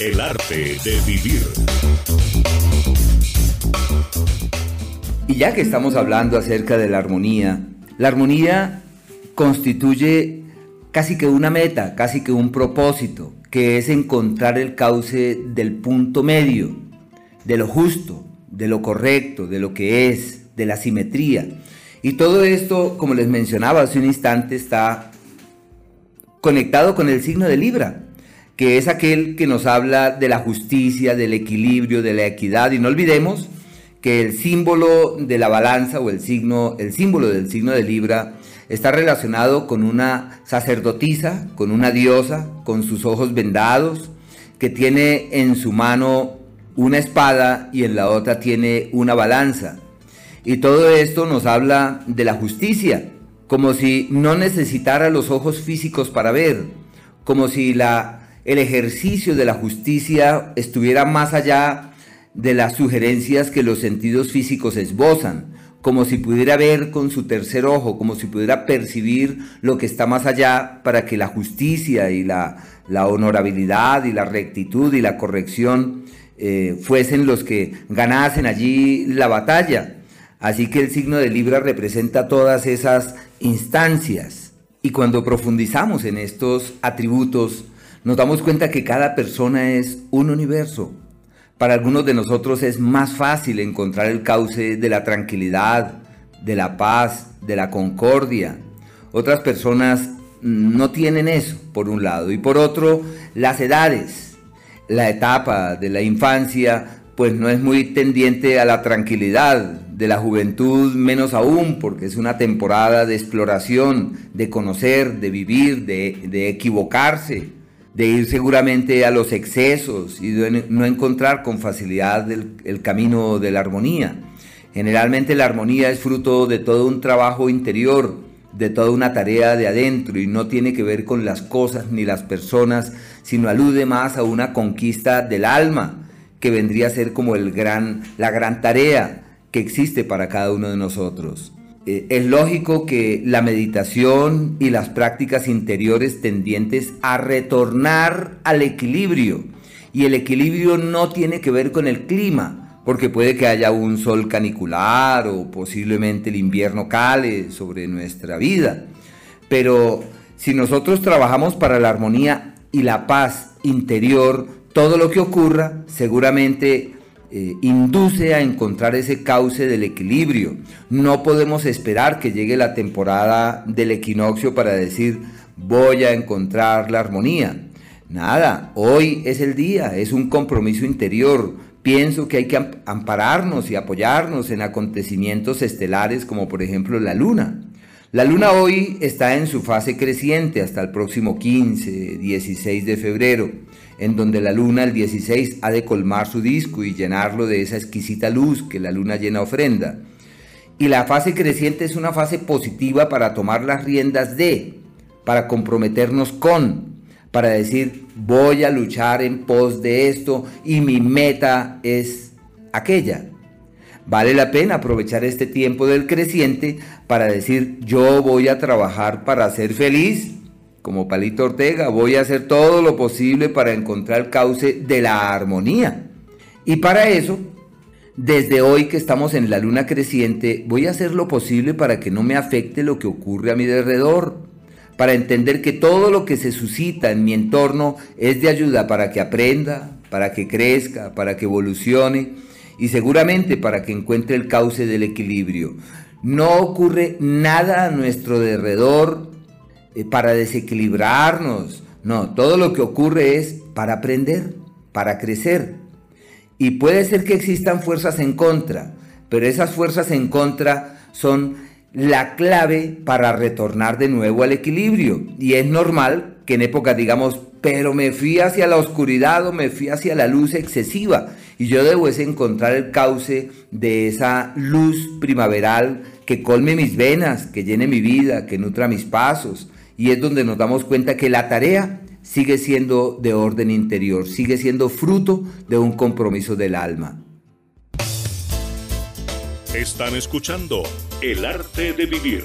Speaker 12: El arte de vivir.
Speaker 7: Y ya que estamos hablando acerca de la armonía, la armonía constituye casi que una meta, casi que un propósito, que es encontrar el cauce del punto medio, de lo justo, de lo correcto, de lo que es, de la simetría. Y todo esto, como les mencionaba hace un instante, está conectado con el signo de Libra que es aquel que nos habla de la justicia, del equilibrio, de la equidad. Y no olvidemos que el símbolo de la balanza o el signo, el símbolo del signo de Libra está relacionado con una sacerdotisa, con una diosa, con sus ojos vendados, que tiene en su mano una espada y en la otra tiene una balanza. Y todo esto nos habla de la justicia, como si no necesitara los ojos físicos para ver, como si la el ejercicio de la justicia estuviera más allá de las sugerencias que los sentidos físicos esbozan, como si pudiera ver con su tercer ojo, como si pudiera percibir lo que está más allá para que la justicia y la, honorabilidad y la rectitud y la corrección eh, fuesen los que ganasen allí la batalla. Así que el signo de Libra representa todas esas instancias. Y cuando profundizamos en estos atributos, nos damos cuenta que cada persona es un universo. Para algunos de nosotros es más fácil encontrar el cauce de la tranquilidad, de la paz, de la concordia. Otras personas no tienen eso, por un lado. Y por otro, las edades. La etapa de la infancia, pues no es muy tendiente a la tranquilidad, de la juventud menos aún, porque es una temporada de exploración, de conocer, de vivir, de, de equivocarse de ir seguramente a los excesos y no encontrar con facilidad el, camino de la armonía. Generalmente la armonía es fruto de todo un trabajo interior, de toda una tarea de adentro y no tiene que ver con las cosas ni las personas, sino alude más a una conquista del alma, que vendría a ser como el gran, la gran tarea que existe para cada uno de nosotros. Eh, es lógico que la meditación y las prácticas interiores tendientes a retornar al equilibrio. Y el equilibrio no tiene que ver con el clima, porque puede que haya un sol canicular o posiblemente el invierno cale sobre nuestra vida. Pero si nosotros trabajamos para la armonía y la paz interior, todo lo que ocurra seguramente eh, induce a encontrar ese cauce del equilibrio. No podemos esperar que llegue la temporada del equinoccio para decir voy a encontrar la armonía. Nada, hoy es el día, es un compromiso interior. Pienso que hay que ampararnos y apoyarnos en acontecimientos estelares como por ejemplo la luna. La luna hoy está en su fase creciente hasta el próximo 15, 16 de febrero, en donde la luna el 16 ha de colmar su disco y llenarlo de esa exquisita luz que la luna llena ofrenda. Y la fase creciente es una fase positiva para tomar las riendas de, para comprometernos con, para decir voy a luchar en pos de esto y mi meta es aquella. Vale la pena aprovechar este tiempo del creciente para decir yo voy a trabajar para ser feliz. Como Palito Ortega, voy a hacer todo lo posible para encontrar el cauce de la armonía. Y para eso, desde hoy que estamos en la luna creciente, voy a hacer lo posible para que no me afecte lo que ocurre a mi alrededor para entender que todo lo que se suscita en mi entorno es de ayuda para que aprenda, para que crezca, para que evolucione y seguramente para que encuentre el cauce del equilibrio. No ocurre nada a nuestro derredor eh, para desequilibrarnos. No, todo lo que ocurre es para aprender, para crecer. Y puede ser que existan fuerzas en contra, pero esas fuerzas en contra son la clave para retornar de nuevo al equilibrio. Y es normal en épocas digamos, pero me fui hacia la oscuridad o me fui hacia la luz excesiva. Y yo debo es encontrar el cauce de esa luz primaveral que colme mis venas, que llene mi vida, que nutra mis pasos. Y es donde nos damos cuenta que la tarea sigue siendo de orden interior, sigue siendo fruto de un compromiso del alma.
Speaker 1: Están escuchando El arte de vivir.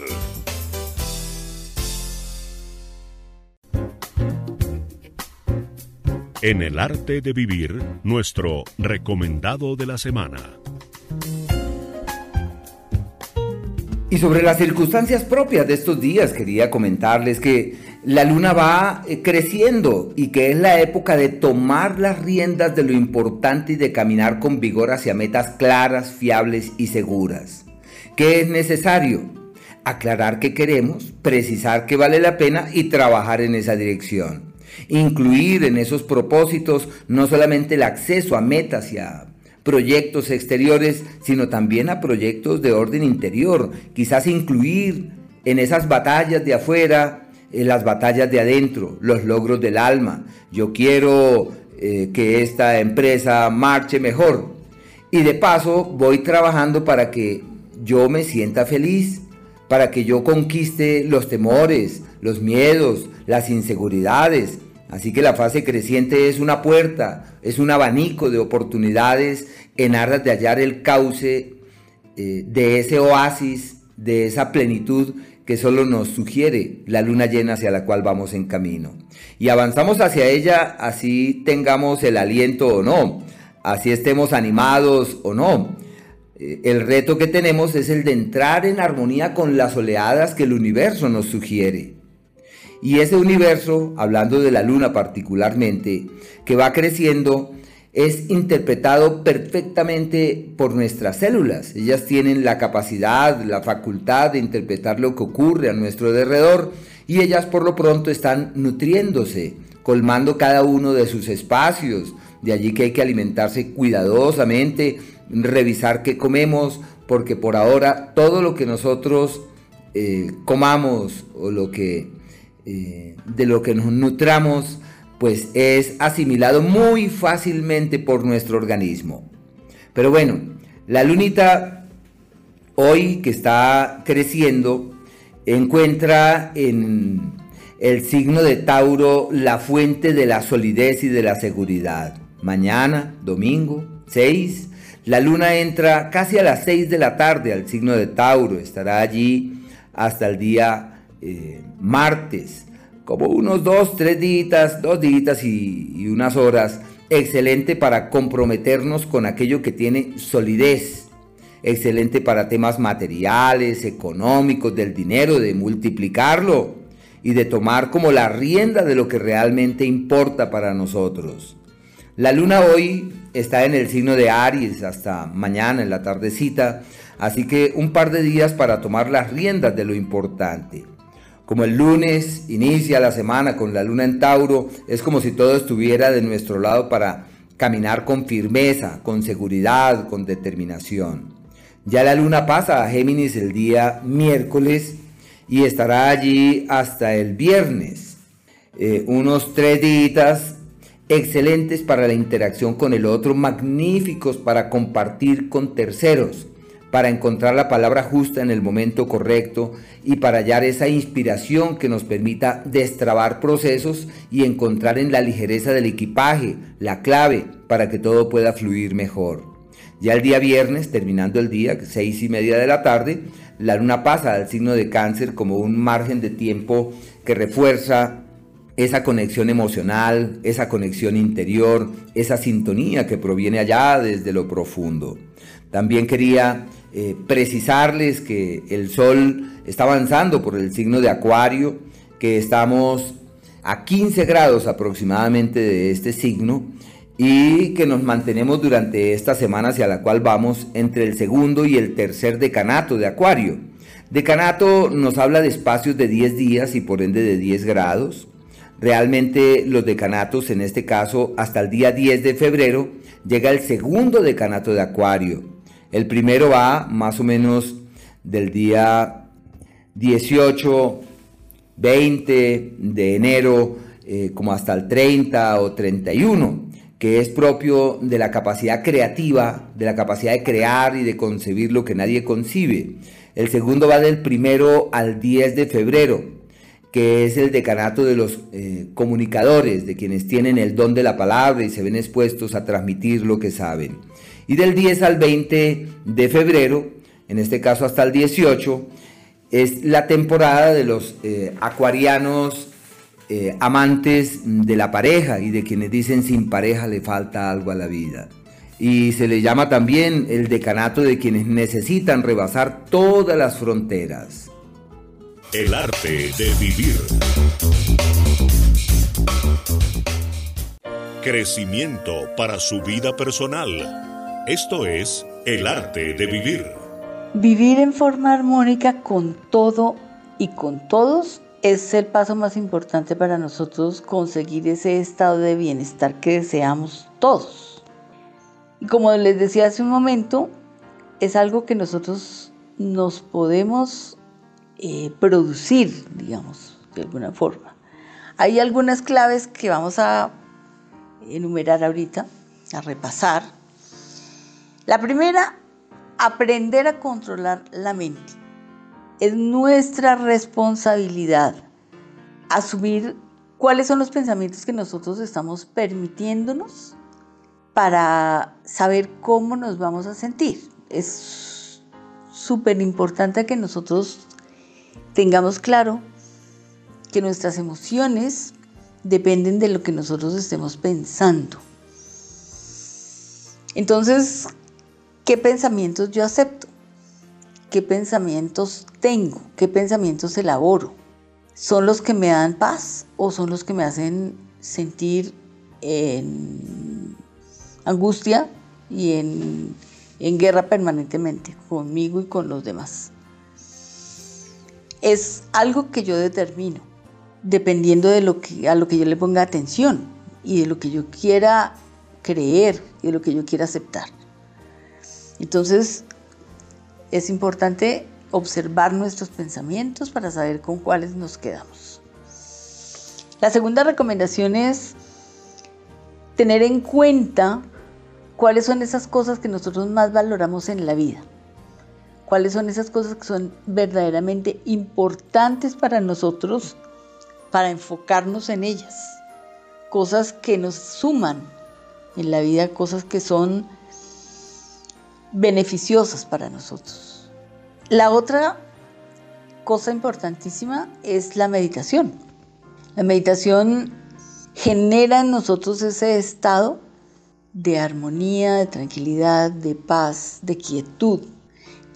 Speaker 1: En el arte de vivir, nuestro recomendado de la semana.
Speaker 7: Y sobre las circunstancias propias de estos días, quería comentarles que la luna va eh, creciendo y que es la época de tomar las riendas de lo importante y de caminar con vigor hacia metas claras, fiables y seguras. ¿Qué es necesario? Aclarar qué queremos, precisar que vale la pena y trabajar en esa dirección. Incluir en esos propósitos no solamente el acceso a metas y a proyectos exteriores, sino también a proyectos de orden interior. Quizás incluir en esas batallas de afuera en las batallas de adentro, los logros del alma. Yo quiero eh, que esta empresa marche mejor. Y de paso voy trabajando para que yo me sienta feliz, para que yo conquiste los temores, los miedos, las inseguridades. Así que la fase creciente es una puerta, es un abanico de oportunidades en aras de hallar el cauce eh, de ese oasis, de esa plenitud que solo nos sugiere la luna llena hacia la cual vamos en camino. Y avanzamos hacia ella así tengamos el aliento o no, así estemos animados o no. Eh, el reto que tenemos es el de entrar en armonía con las oleadas que el universo nos sugiere. Y ese universo, hablando de la luna particularmente, que va creciendo, es interpretado perfectamente por nuestras células. Ellas tienen la capacidad, la facultad de interpretar lo que ocurre a nuestro alrededor y ellas por lo pronto están nutriéndose, colmando cada uno de sus espacios. De allí que hay que alimentarse cuidadosamente, revisar qué comemos, porque por ahora todo lo que nosotros eh, comamos o lo que, eh, de lo que nos nutramos, pues es asimilado muy fácilmente por nuestro organismo. Pero bueno, la lunita hoy que está creciendo encuentra en el signo de Tauro la fuente de la solidez y de la seguridad. Mañana, domingo, 6, la luna entra casi a las 6 de la tarde al signo de Tauro, estará allí hasta el día eh, martes como unos dos, tres días, dos días y, unas horas, excelente para comprometernos con aquello que tiene solidez, excelente para temas materiales, económicos, del dinero, de multiplicarlo y de tomar como la rienda de lo que realmente importa para nosotros. La luna hoy está en el signo de Aries hasta mañana en la tardecita, así que un par de días para tomar las riendas de lo importante. Como el lunes inicia la semana con la luna en Tauro, es como si todo estuviera de nuestro lado para caminar con firmeza, con seguridad, con determinación. Ya la luna pasa a Géminis el día miércoles y estará allí hasta el viernes. Eh, unos tres días excelentes para la interacción con el otro, magníficos para compartir con terceros, para encontrar la palabra justa en el momento correcto y para hallar esa inspiración que nos permita destrabar procesos y encontrar en la ligereza del equipaje la clave para que todo pueda fluir mejor. Ya el día viernes, terminando el día, seis y media de la tarde, la luna pasa al signo de cáncer como un margen de tiempo que refuerza esa conexión emocional, esa conexión interior, esa sintonía que proviene allá desde lo profundo. También quería eh, precisarles que el Sol está avanzando por el signo de Acuario, que estamos a 15 grados aproximadamente de este signo y que nos mantenemos durante esta semana hacia la cual vamos entre el segundo y el tercer decanato de Acuario. Decanato nos habla de espacios de 10 días y por ende de 10 grados. Realmente los decanatos, en este caso hasta el día 10 de febrero, llega el segundo decanato de Acuario. El primero va más o menos del día 18, 20 de enero, eh, como hasta el 30 o 31, que es propio de la capacidad creativa, de la capacidad de crear y de concebir lo que nadie concibe. El segundo va del primero al 10 de febrero, que es el decanato de los eh, comunicadores, de quienes tienen el don de la palabra y se ven expuestos a transmitir lo que saben. Y del 10 al 20 de febrero, en este caso hasta el 18, es la temporada de los eh, acuarianos eh, amantes de la pareja y de quienes dicen sin pareja le falta algo a la vida. Y se le llama también el decanato de quienes necesitan rebasar todas las fronteras.
Speaker 1: El arte de vivir. Crecimiento para su vida personal. Esto es el arte de vivir.
Speaker 11: Vivir en forma armónica con todo y con todos es el paso más importante para nosotros conseguir ese estado de bienestar que deseamos todos. Como les decía hace un momento, es algo que nosotros nos podemos eh, producir, digamos, de alguna forma. Hay algunas claves que vamos a enumerar ahorita, a repasar. La primera, aprender a controlar la mente. Es nuestra responsabilidad asumir cuáles son los pensamientos que nosotros estamos permitiéndonos para saber cómo nos vamos a sentir. Es súper importante que nosotros tengamos claro que nuestras emociones dependen de lo que nosotros estemos pensando. Entonces, ¿qué pensamientos yo acepto? ¿Qué pensamientos tengo? ¿Qué pensamientos elaboro? ¿Son los que me dan paz o son los que me hacen sentir en angustia y en, guerra permanentemente conmigo y con los demás? es algo que yo determino, dependiendo de lo que, a lo que yo le ponga atención y de lo que yo quiera creer y de lo que yo quiera aceptar. Entonces, es importante observar nuestros pensamientos para saber con cuáles nos quedamos. La segunda recomendación es tener en cuenta cuáles son esas cosas que nosotros más valoramos en la vida cuáles son esas cosas que son verdaderamente importantes para nosotros para enfocarnos en ellas. Cosas que nos suman en la vida, cosas que son beneficiosas para nosotros. La otra cosa importantísima es la meditación. La meditación genera en nosotros ese estado de armonía, de tranquilidad, de paz, de quietud,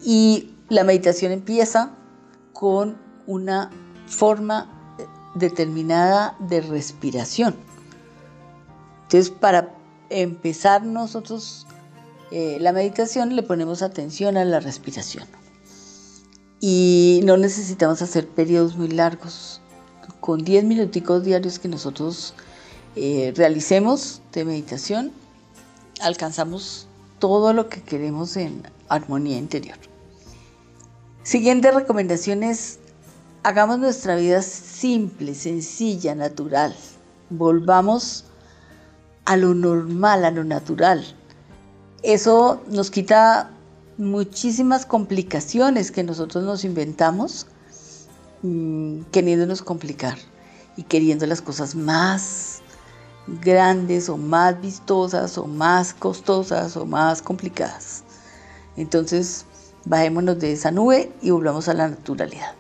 Speaker 11: y la meditación empieza con una forma determinada de respiración. Entonces, para empezar nosotros eh, la meditación le ponemos atención a la respiración. Y no necesitamos hacer periodos muy largos. Con 10 minuticos diarios que nosotros eh, realicemos de meditación, alcanzamos todo lo que queremos en armonía interior. Siguiente recomendación es, hagamos nuestra vida simple, sencilla, natural. Volvamos a lo normal, a lo natural. Eso nos quita muchísimas complicaciones que nosotros nos inventamos mm, queriéndonos complicar y queriendo las cosas más grandes o más vistosas o más costosas o más complicadas. Entonces, bajémonos de esa nube y volvamos a la naturalidad.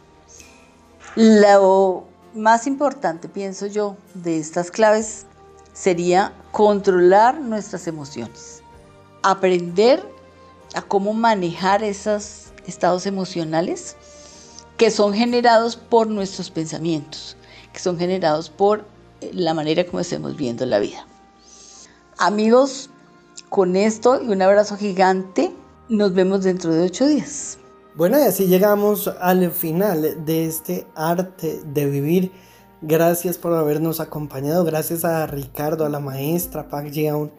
Speaker 11: Lo más importante, pienso yo, de estas claves sería controlar nuestras emociones, aprender a cómo manejar esos estados emocionales que son generados por nuestros pensamientos, que son generados por eh, la manera como estemos viendo la vida. Amigos, con esto y un abrazo gigante, nos vemos dentro de ocho días.
Speaker 3: Bueno, y así llegamos al final de este arte de vivir. Gracias por habernos acompañado. Gracias a Ricardo, a la maestra Pak Jeon,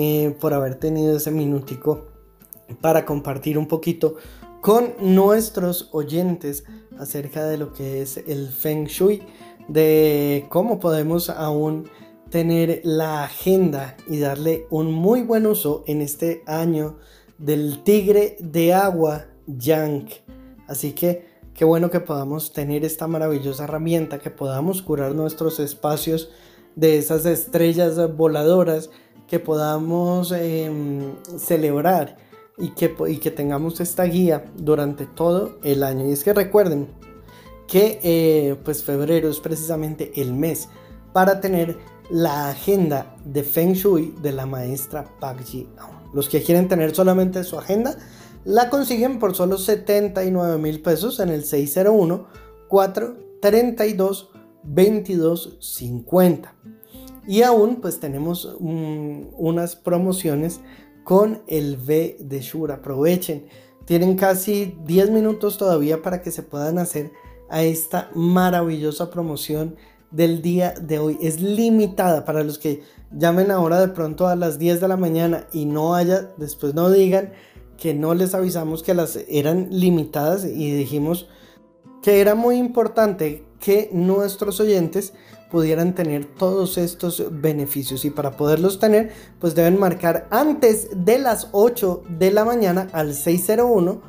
Speaker 3: eh, por haber tenido ese minutico para compartir un poquito con nuestros oyentes acerca de lo que es el Feng Shui, de cómo podemos aún tener la agenda y darle un muy buen uso en este año del tigre de agua Yang. Así que qué bueno que podamos tener esta maravillosa herramienta, que podamos curar nuestros espacios de esas estrellas voladoras, que podamos em, celebrar y que, y que tengamos esta guía durante todo el año. Y es que recuerden que eh, pues febrero es precisamente el mes para tener la agenda de Feng Shui de la maestra Pak Ji. Los que quieren tener solamente su agenda la consiguen por solo 79 mil pesos en el 601 432 2250. Y aún pues tenemos unas promociones con el V de Shure. Aprovechen. Tienen casi 10 minutos todavía para que se puedan hacer a esta maravillosa promoción del día de hoy. Es limitada para los que llamen ahora de pronto a las 10 de la mañana y no haya, después no digan que no les avisamos que las eran limitadas y dijimos que era muy importante que nuestros oyentes pudieran tener todos estos beneficios. Y para poderlos tener pues deben marcar antes de las 8 de la mañana al 601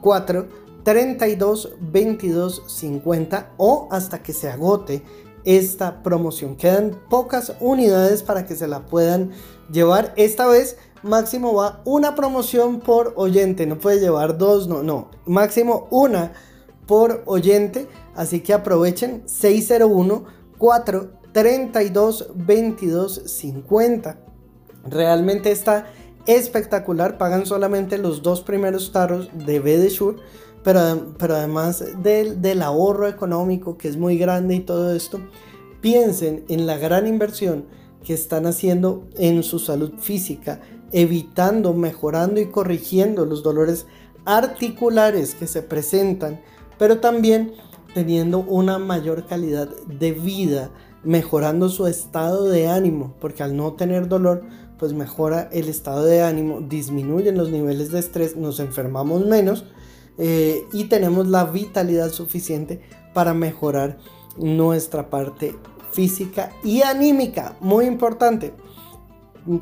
Speaker 3: 4 32 22 50 o hasta que se agote esta promoción. Quedan pocas unidades para que se la puedan llevar. Esta vez máximo va una promoción por oyente no puede llevar dos no no. Máximo una por oyente. Así que aprovechen 601 4 32 22 50. Realmente está espectacular. Pagan solamente los dos primeros tarros de B de Shure. Pero, pero además del, del ahorro económico que es muy grande y todo esto, piensen en la gran inversión que están haciendo en su salud física, evitando, mejorando y corrigiendo los dolores articulares que se presentan, pero también teniendo una mayor calidad de vida, mejorando su estado de ánimo, porque al no tener dolor, pues mejora el estado de ánimo, disminuyen los niveles de estrés, nos enfermamos menos eh, y tenemos la vitalidad suficiente para mejorar nuestra parte física y anímica, muy importante.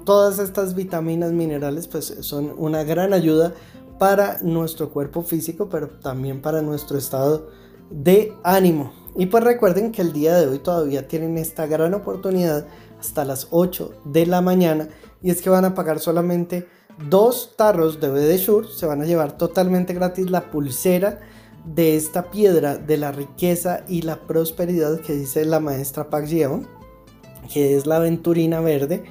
Speaker 3: Todas estas vitaminas, minerales, pues son una gran ayuda para nuestro cuerpo físico, pero también para nuestro estado de ánimo. Y pues recuerden que el día de hoy todavía tienen esta gran oportunidad hasta las 8 de la mañana y es que van a pagar solamente dos tarros de BD Shure, se van a llevar totalmente gratis la pulsera de esta piedra de la riqueza y la prosperidad que dice la maestra Pak Jeon, que es la aventurina verde,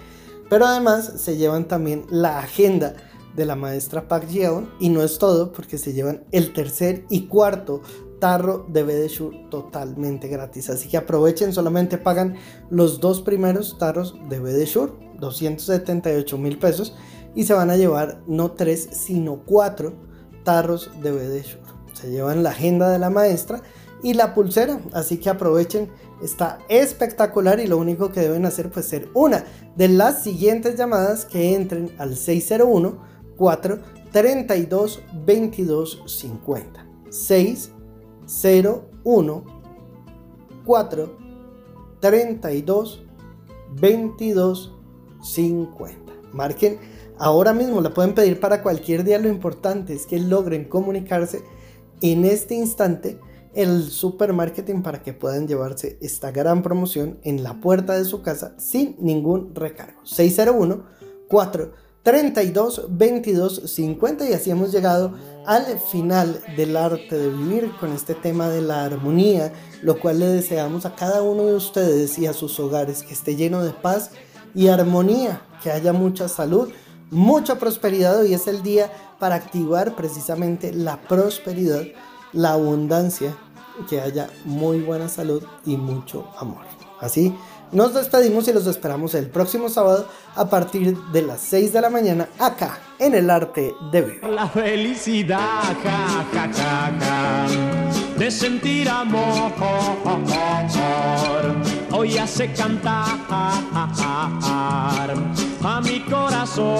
Speaker 3: pero además se llevan también la agenda de la maestra Pak Jeon y no es todo porque se llevan el tercer y cuarto tarro de BD totalmente gratis. Así que aprovechen, solamente pagan los dos primeros tarros de BD 278 mil pesos y se van a llevar no tres, sino cuatro tarros de BD Se llevan la agenda de la maestra y la pulsera, así que aprovechen, está espectacular y lo único que deben hacer pues ser una de las siguientes llamadas que entren al 601 4 32 22 50 601 4 32 22 50 marquen ahora mismo la pueden pedir para cualquier día lo importante es que logren comunicarse en este instante el supermarketing para que puedan llevarse esta gran promoción en la puerta de su casa sin ningún recargo. 601 4 32 22 50 y así hemos llegado al final del arte de vivir con este tema de la armonía, lo cual le deseamos a cada uno de ustedes y a sus hogares que esté lleno de paz y armonía, que haya mucha salud, mucha prosperidad. Hoy es el día para activar precisamente la prosperidad la abundancia, que haya muy buena salud y mucho amor. Así, nos despedimos y los esperamos el próximo sábado a partir de las 6 de la mañana acá en el arte de vivir.
Speaker 6: La felicidad, de sentir amor, hoy hace cantar a mi corazón.